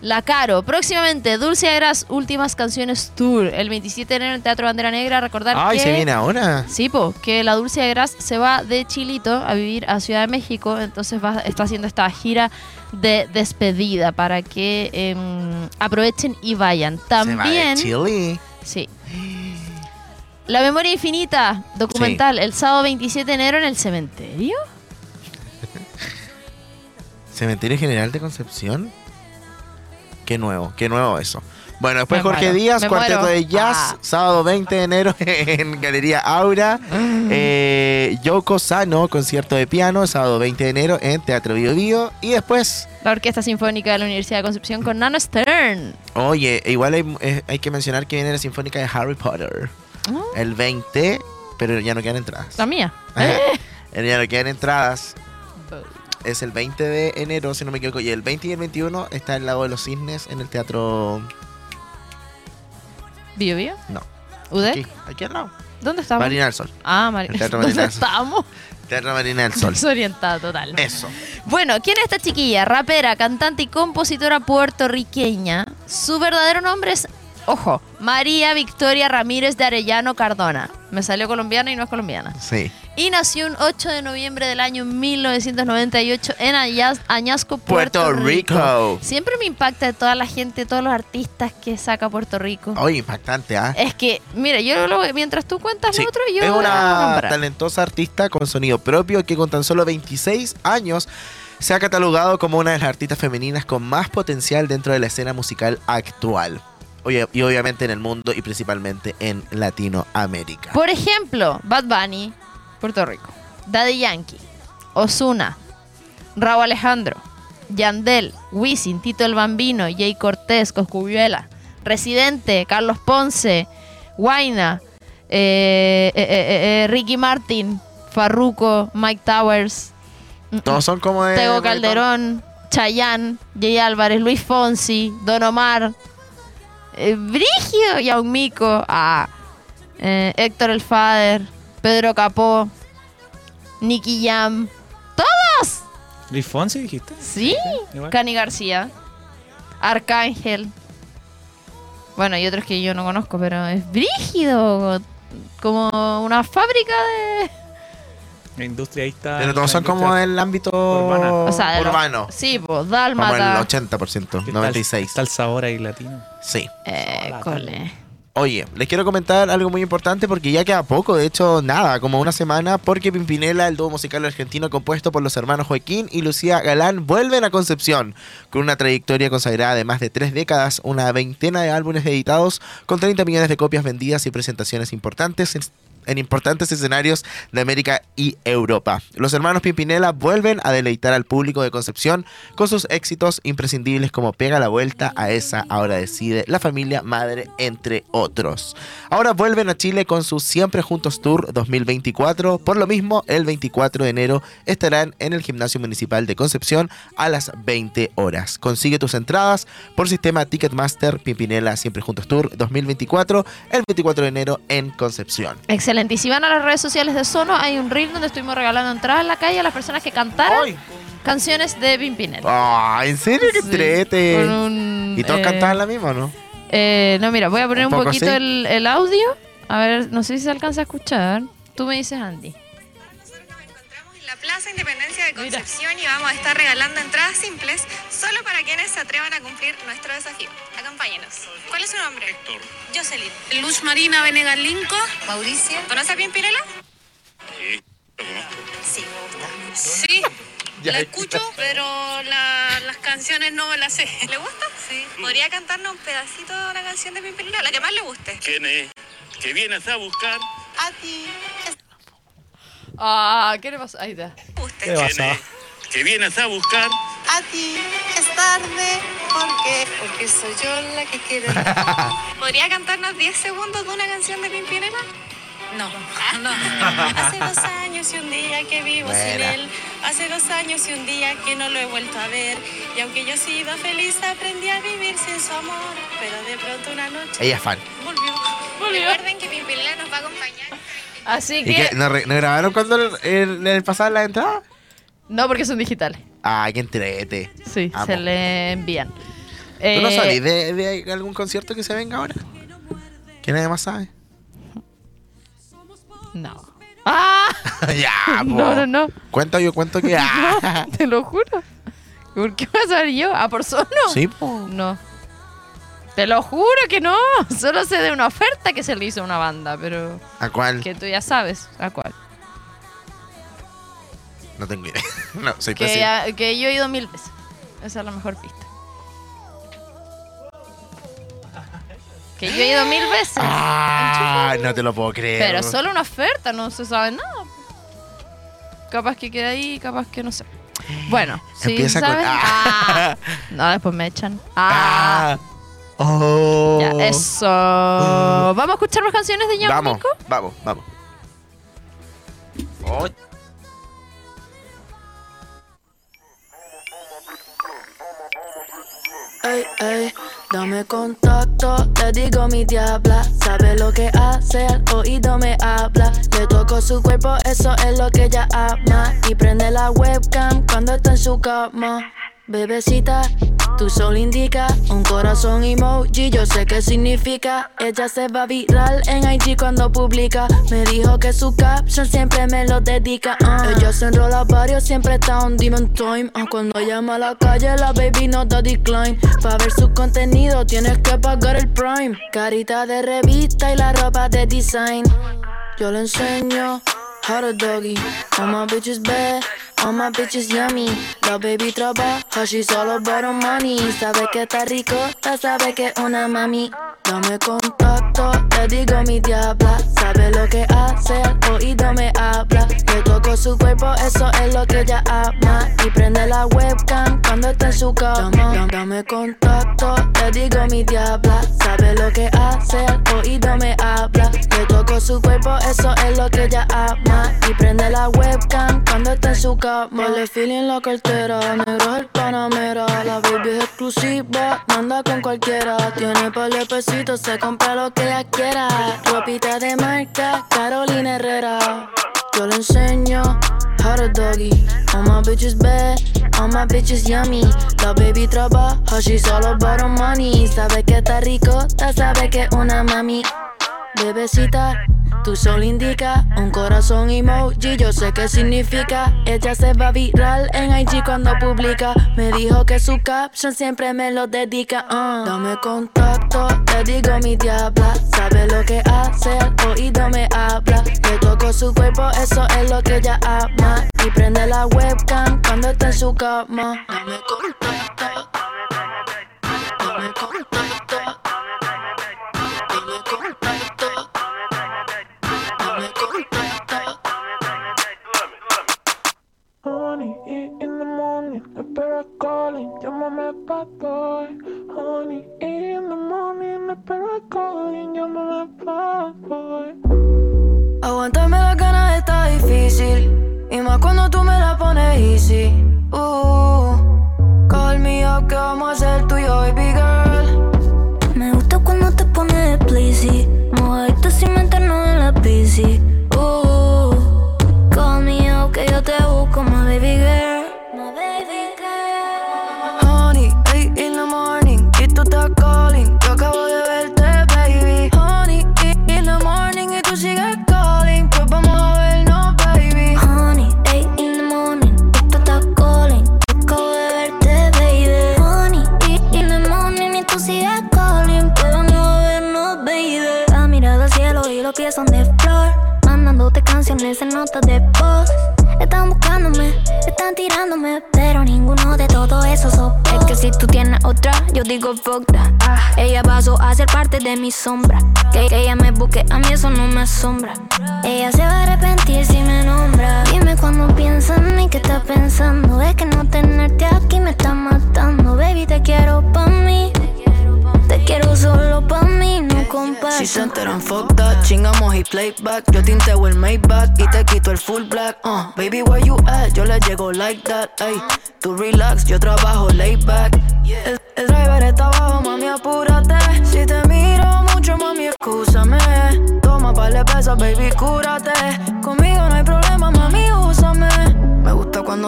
la Caro. Próximamente, Dulce Agras Últimas Canciones Tour, el 27 de enero en el Teatro Bandera Negra. Recordar Ay, que... se viene ahora. Sí, po, que la Dulce de Gras se va de Chilito a vivir a Ciudad de México, entonces va, está haciendo esta gira de despedida para que em, aprovechen y vayan. Se va de También, Chile. sí. La Memoria Infinita, documental, el sábado 27 de enero en el cementerio. <laughs> Cementerio General de Concepción. Qué nuevo, qué nuevo eso. Bueno, después Me Jorge muero, Díaz, Cuarteto muero. de Jazz, Ah. sábado 20 de enero <laughs> en Galería Aura. Eh, Yoko Sano, concierto de piano, sábado 20 de enero en Teatro Bio Bio. Y después, La Orquesta Sinfónica de la Universidad de Concepción con Nano Stern. oye, igual hay, eh, hay que mencionar que viene la Sinfónica de Harry Potter. Ah. El 20, pero ya no quedan entradas. La mía. Ajá. Ya no quedan entradas. Es el 20 de enero, si no me equivoco. Y el 20 y el 21 está el Lago de los Cisnes en el Teatro... ¿Bio Bio? No. ¿UD? Aquí, aquí al lado. ¿Dónde estamos? Marina del Sol. Ah, Marina. El Teatro <laughs> ¿Dónde Marina del Sol. estamos? Teatro Marina del Sol. <laughs> Desorientada total. Eso. Bueno, ¿quién es esta chiquilla? Rapera, cantante y compositora puertorriqueña. Su verdadero nombre es, ojo, María Victoria Ramírez de Arellano Cardona. Me salió colombiana y no es colombiana. Sí. Y nació un 8 de noviembre del año 1998 en Ayaz- Añasco, Puerto, Puerto Rico. Rico. Siempre me impacta de toda la gente, todos los artistas que saca Puerto Rico. Oye, impactante, ¿ah? Es que, mira, yo lo, mientras tú cuentas Sí. lo otro, yo es voy a una talentosa artista con sonido propio que con tan solo 26 años se ha catalogado como una de las artistas femeninas con más potencial dentro de la escena musical actual. Y obviamente en el mundo y principalmente en Latinoamérica. Por ejemplo, Bad Bunny, Puerto Rico. Daddy Yankee, Osuna, Raúl Alejandro, Yandel, Wisin, Tito el Bambino, Jay Cortés, Coscuyuela, Residente, Carlos Ponce, Guaina, eh, eh, eh, Ricky Martin, Farruko, Mike Towers, mm, Todos son como de... Tego. Calderón, Chayanne, Jay Álvarez, Luis Fonsi, Don Omar, eh, Brigio, Yaun Mico, ah, eh, Héctor El Fader, Pedro Capó, Nicky Jam, ¡todos! Luis Fonsi dijiste. Sí, igual. Cani García, Arcángel. Bueno, y otros que yo no conozco, pero es brígido, como una fábrica de... La industria ahí está. Pero todos son como el ámbito Urbana. O sea, de los- urbano. Sí, pues, Como el Dálmata. 80%, que está el- 96. Está el sabor ahí latino. Sí. École. Oye, les quiero comentar algo muy importante porque ya queda poco, de hecho nada, como una semana, porque Pimpinela, el dúo musical argentino compuesto por los hermanos Joaquín y Lucía Galán, vuelven a Concepción, con una trayectoria consagrada de más de tres décadas, una veintena de álbumes editados, con 30 millones de copias vendidas y presentaciones importantes en- importantes escenarios de América y Europa. Los hermanos Pimpinela vuelven a deleitar al público de Concepción con sus éxitos imprescindibles como Pega la vuelta a esa, ahora decide, La familia madre, entre otros. Ahora vuelven a Chile con su Siempre Juntos Tour 2024. Por lo mismo, el 24 de enero estarán en el Gimnasio Municipal de Concepción a las 20 horas. Consigue tus entradas por sistema Ticketmaster Pimpinela Siempre Juntos Tour 2024 el 24 de enero en Concepción. Excelente. Y si van a las redes sociales de Sono, hay un reel donde estuvimos regalando entradas en la calle a las personas que cantaran ¡Ay! canciones de Pimpinela. Ah, ¿En serio? ¡Qué Sí, entrete! con un, ¿Y todos eh, cantaban la misma o no? Eh, no, mira, voy a poner Un un, poco poquito sí. el, el audio. A ver, no sé si se alcanza a escuchar. Tú me dices, Andy. La Plaza Independencia de Concepción y vamos a estar regalando entradas simples solo para quienes se atrevan a cumplir nuestro desafío. Acompáñenos. ¿Cuál es su nombre? Héctor. Jocelyn. Luz Marina Venegas Linco. Mauricio. ¿Conoce a Pimpirela? Sí, me gusta. Sí. Ya. La escucho, pero la- las canciones no me las sé. ¿Le gusta? Sí. ¿Podría cantarnos un pedacito de una canción de Pimpirela? La que más le guste. ¿Quién es? Que vienes a buscar. A ti. Ah, ¿qué le pasó? Ahí está. Guste. ¿Qué pasa? Que vienes a buscar. A ti es tarde porque porque soy yo la que quiere. <laughs> ¿Podría cantarnos 10 segundos de una canción de Pimpinela? No, no. <laughs> Hace dos años y un día que vivo sin Buena. él. Hace dos años y un día que no lo he vuelto a ver. Y aunque yo he sido feliz, aprendí a vivir sin su amor. Pero de pronto una noche Ella es fan. volvió. Recuerden que Pimpinela nos va a acompañar. Así ¿Y que. qué? ¿No, re- no grabaron cuando el pasaban la entrada? No, porque son digitales. Ah, qué entrete. Sí, Amo. se le envían. ¿Tú no Eh, salís de, de algún concierto que se venga ahora? ¿Que nadie más sabe? No. ¡Ah! <laughs> ya, <laughs> po. No, no, no. Cuento yo, cuento que... <laughs> ah. Te lo juro. ¿Por qué voy a saber yo? ¿A por solo? Sí, po. No. Te lo juro que no. <laughs> Solo sé de una oferta que se le hizo a una banda, pero ¿A cuál? que tú ya sabes a cuál. No tengo idea. <laughs> no, soy Que, ya- que yo he ido mil veces. Esa es la mejor pista. Que yo he ido mil veces. Ah, no te lo puedo creer. Pero solo una oferta, no se sabe nada. Capaz que quede ahí, capaz que no sé. Bueno, si Empieza con- saben. Ah. Ah. <laughs> No, después me echan. Ah. Oh. Ya, eso. ¿Vamos a escuchar más canciones de Vamos, Ñaumico? vamos, vamos. Oh, Ey, ey, dame contacto, le digo mi diabla. Sabe lo que hace, al oído me habla. Le toco su cuerpo, eso es lo que ella ama. Y prende la webcam cuando está en su cama. Bebecita, tu sol indica un corazón emoji, yo sé qué significa. Ella se va viral en IG cuando publica. Me dijo que su caption siempre me lo dedica. ah. Ella se enrola varios, siempre está on demon time. ah. Cuando llama a la calle, la baby no da decline. Pa' ver su contenido, tienes que pagar el prime. Carita de revista y la ropa de design. Yo le enseño how to doggy. All my bitches bad, all my bitches yummy. La baby trabaja, she's all about her money. Sabe que está rico, ya sabe que una mami. Dame contacto, le digo mi diabla. Sabe lo que hace, al oído me habla. Le toco su cuerpo, eso es lo que ella ama. Y prende la webcam cuando está en su cama. Dame, dame contacto, le digo mi diabla. Sabe lo que hace, al oído me habla. Le toco su cuerpo, eso es lo que ella ama. Y prende la webcam cuando está en su cama. Le feeling la cartera, negro es el panamera. La baby es exclusiva, manda con cualquiera. Tiene par de pesitos, se compra lo que ella quiera. Ropita de marca, Carolina Herrera. Yo le enseño how to doggy. All my bitches bad, all my bitches yummy. La baby trabaja, she's all about her money. Sabe que está rico, ya sabe que una mami. Bebecita, tu sol indica un corazón emoji, yo sé qué significa. Ella se va viral en IG cuando publica. Me dijo que su caption siempre me lo dedica. ah. Dame contacto, le digo mi diabla. Sabe lo que hace, al oído me habla. Le toco su cuerpo, eso es lo que ella ama. Y prende la webcam cuando está en su cama. Dame contacto. Bad boy. Honey, in the morning, the calling, you're my bad boy. Aguantarme las ganas está difícil. Y más cuando tú me la pones easy.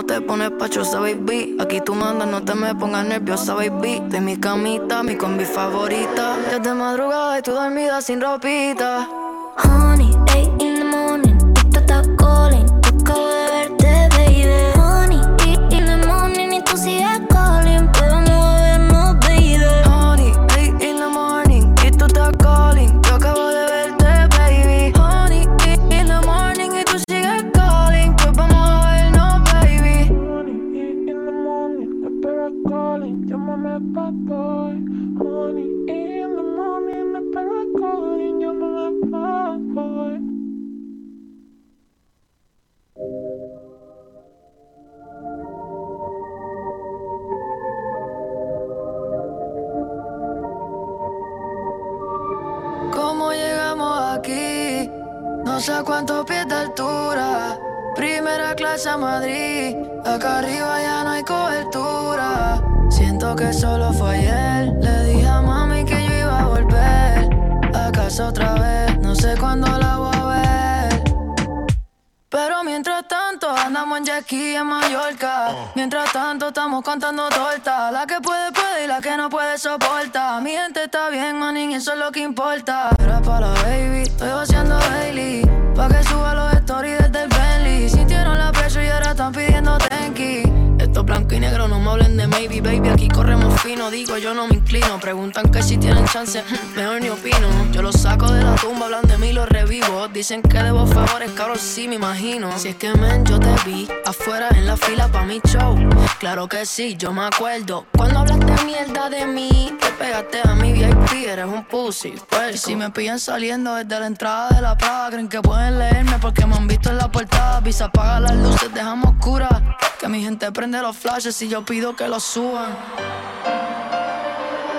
Te pones pachosa, baby. Aquí tú mandas, no te me pongas nerviosa, baby. De mi camita, mi combi favorita. Ya de madrugada y tú dormida sin ropita. Honey, 8 A Madrid. Acá arriba ya no hay cobertura. Siento que solo fue ayer. Le dije a mami que yo iba a volver. A casa otra vez. No sé cuándo la voy a ver. Pero mientras tanto andamos en jet en Mallorca. Mientras tanto estamos contando torta. La que puede puede y la que no puede soporta. Mi gente está bien, manín, eso es lo que importa. Era para la baby, estoy haciendo daily. Pa' que suba los stories desde están pidiendo tenki. Esto blanco y negro, no me hablen de maybe, baby. Aquí corremos fino, digo yo no me inclino. Preguntan que si tienen chance, mejor ni opino. Yo los saco de la tumba, hablan de mí, los revivo. Dicen que debo favores, cabrón, sí me imagino. Si es que men, yo te vi afuera en la fila pa' mi show. Claro que sí, yo me acuerdo. Cuando hablaste mierda de mí, te pegaste a mi Eres un pussy. Pues, si me pillan saliendo desde la entrada de la Prada, creen que pueden leerme porque me han visto en la portada. Visa apaga las luces, dejamos oscuras. Que mi gente prende los flashes y yo pido que los suban.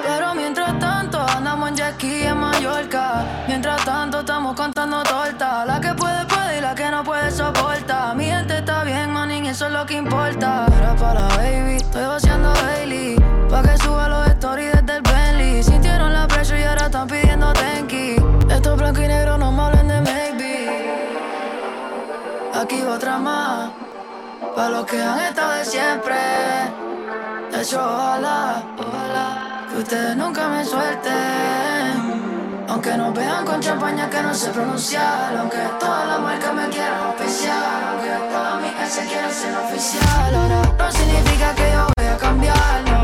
Pero mientras tanto andamos en jet en Mallorca. Mientras tanto estamos contando torta. La que puede puede y la que no puede soporta. Mi gente está bien, manín, eso es lo que importa. Era para baby, estoy vaciando daily. Pa' que suba los stories están pidiendo tenki. Esto es blanco y negro, no me hablen de maybe. Aquí otra más. Pa' los que han estado de siempre. De hecho, ojalá, ojalá que ustedes nunca me suelten. Aunque nos vean con champaña que no sé pronunciar. Aunque todas las marcas me quieran oficial. Aunque todas mis se quieran ser oficial. Ahora no significa que yo voy a cambiar.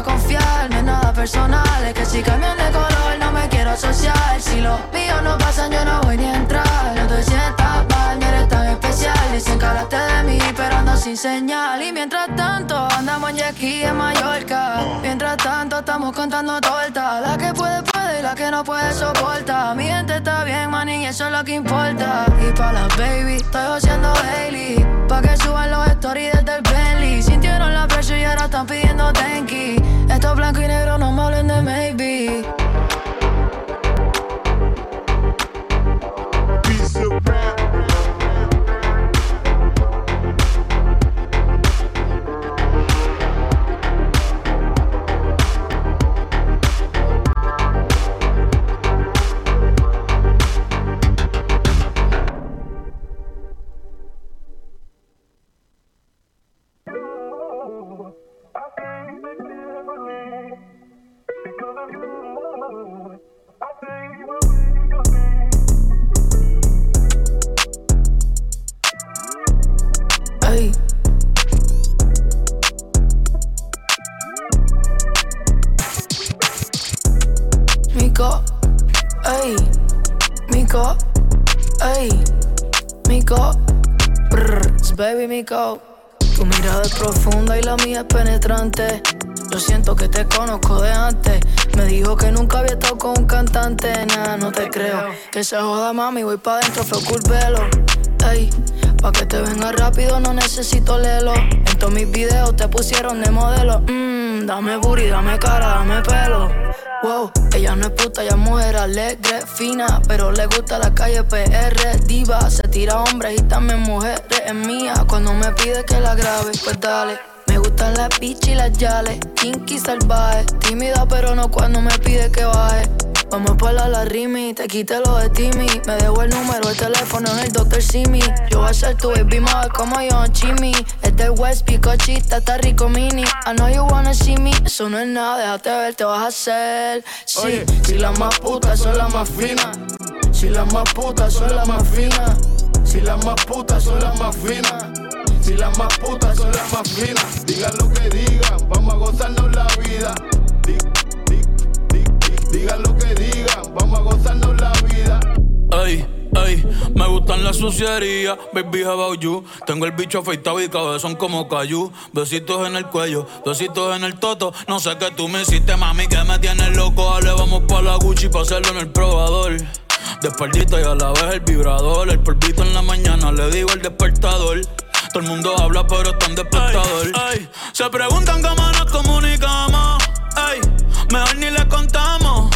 Sepa confiar. No es nada personal, es que si cambian de color no me quiero asociar. Si los míos no pasan, yo no voy ni a entrar. No te sientas mal, no eres tan especial. Dicen que hablaste de mí, pero ando sin señal. Y mientras tanto, andamos en ski en Mallorca. Mientras tanto, estamos contando torta. La que puede, puede la que no puede soportar. Mi gente está bien, maní, eso es lo que importa. Y para las baby, estoy haciendo Hailey. Pa' que suban los stories desde el Bentley. Sintieron la presión y ahora están pidiendo tanky. Estos blanco y negro no me hablen de maybe. Yo siento que te conozco de antes. Me dijo que nunca había estado con un cantante. Nah, no te creo. Que se joda, mami, voy pa' dentro, fue cool velo. Ey, pa' que te venga rápido, no necesito lelo. En todos mis videos te pusieron de modelo. Mmm, dame booty, dame cara, dame pelo. Wow, ella no es puta, ella es mujer alegre, fina, pero le gusta la calle PR, diva, se tira hombres y también mujeres, es mía, cuando me pide que la grabe, pues dale. Gustan las bitch y las yales, kinky salvaje, tímida pero no cuando me pide que baje. Vamos por la, la rimi, te quite lo de Timmy. Me dejo el número, el teléfono en el Dr. Simi. Yo voy a ser tu baby mother como yo, Chimmy. Es del West, picochita, está rico mini. I know you wanna see me, eso no es nada, déjate ver, te vas a hacer. Sí, si las más putas son las más finas. Si las más putas son las más finas. Si las más putas son las más finas. Si las más putas son las más finas. Digan lo que digan, vamos a gozarnos la vida. Di- di- di- di- Digan lo que digan, vamos a gozarnos la vida. Ey, ey, me gustan las sucierías, baby how about you. Tengo el bicho afeitado y cabezón como cayú. Besitos en el cuello, besitos en el toto. No sé qué tú me hiciste, mami, que me tienes loco. Dale, vamos pa' la Gucci pa' hacerlo en el probador. De espaldita y a la vez el vibrador. El polvito en la mañana, le digo el despertador. Todo el mundo habla, pero está en despertador. Se preguntan cómo nos comunicamos. Mejor ni le contamos.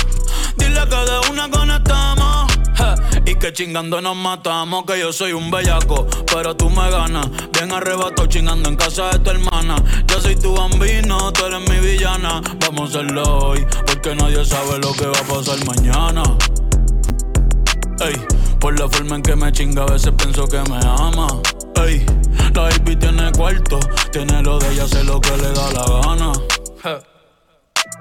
Dile que de una conectamos. je, y que chingando nos matamos. Que yo soy un bellaco, pero tú me ganas. Bien arrebato chingando en casa de tu hermana. Yo soy tu bambino, tú eres mi villana. Vamos a hacerlo hoy, porque nadie sabe lo que va a pasar mañana. Ey, por la forma en que me chinga, a veces pienso que me ama. Ey, la baby tiene cuarto, tiene lo de ella, hace lo que le da la gana.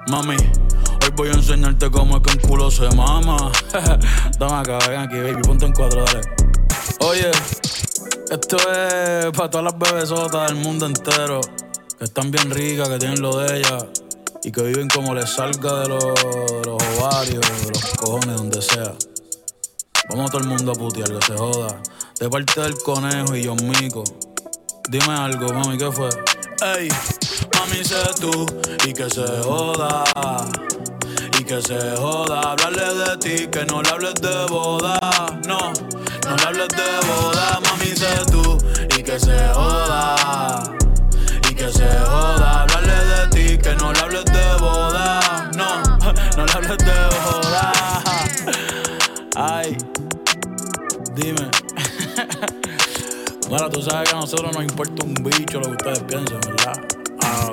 Mami, hoy voy a enseñarte cómo es que un culo se mama. Dame acá, ven aquí, baby, ponte en cuatro, dale. Oye, esto es para todas las bebesotas del mundo entero. Que están bien ricas, que tienen lo de ellas. Y que viven como les salga de los, de los ovarios, de los cojones, donde sea. Vamos todo el mundo a putear, que se joda. De parte del conejo y John Mico. Dime algo, mami, ¿qué fue? Ey, mami, sé tú y que se joda. Y que se joda. Hablarle de ti, que no le hables de boda. No, no le hables de boda. Mami, sé tú y que se joda. Y que se joda. Hablarle de ti, que no le hables de boda. No, no le hables de boda. Dime. <laughs> Bueno, tú sabes que a nosotros nos importa un bicho lo que ustedes piensen, ¿verdad? Ah,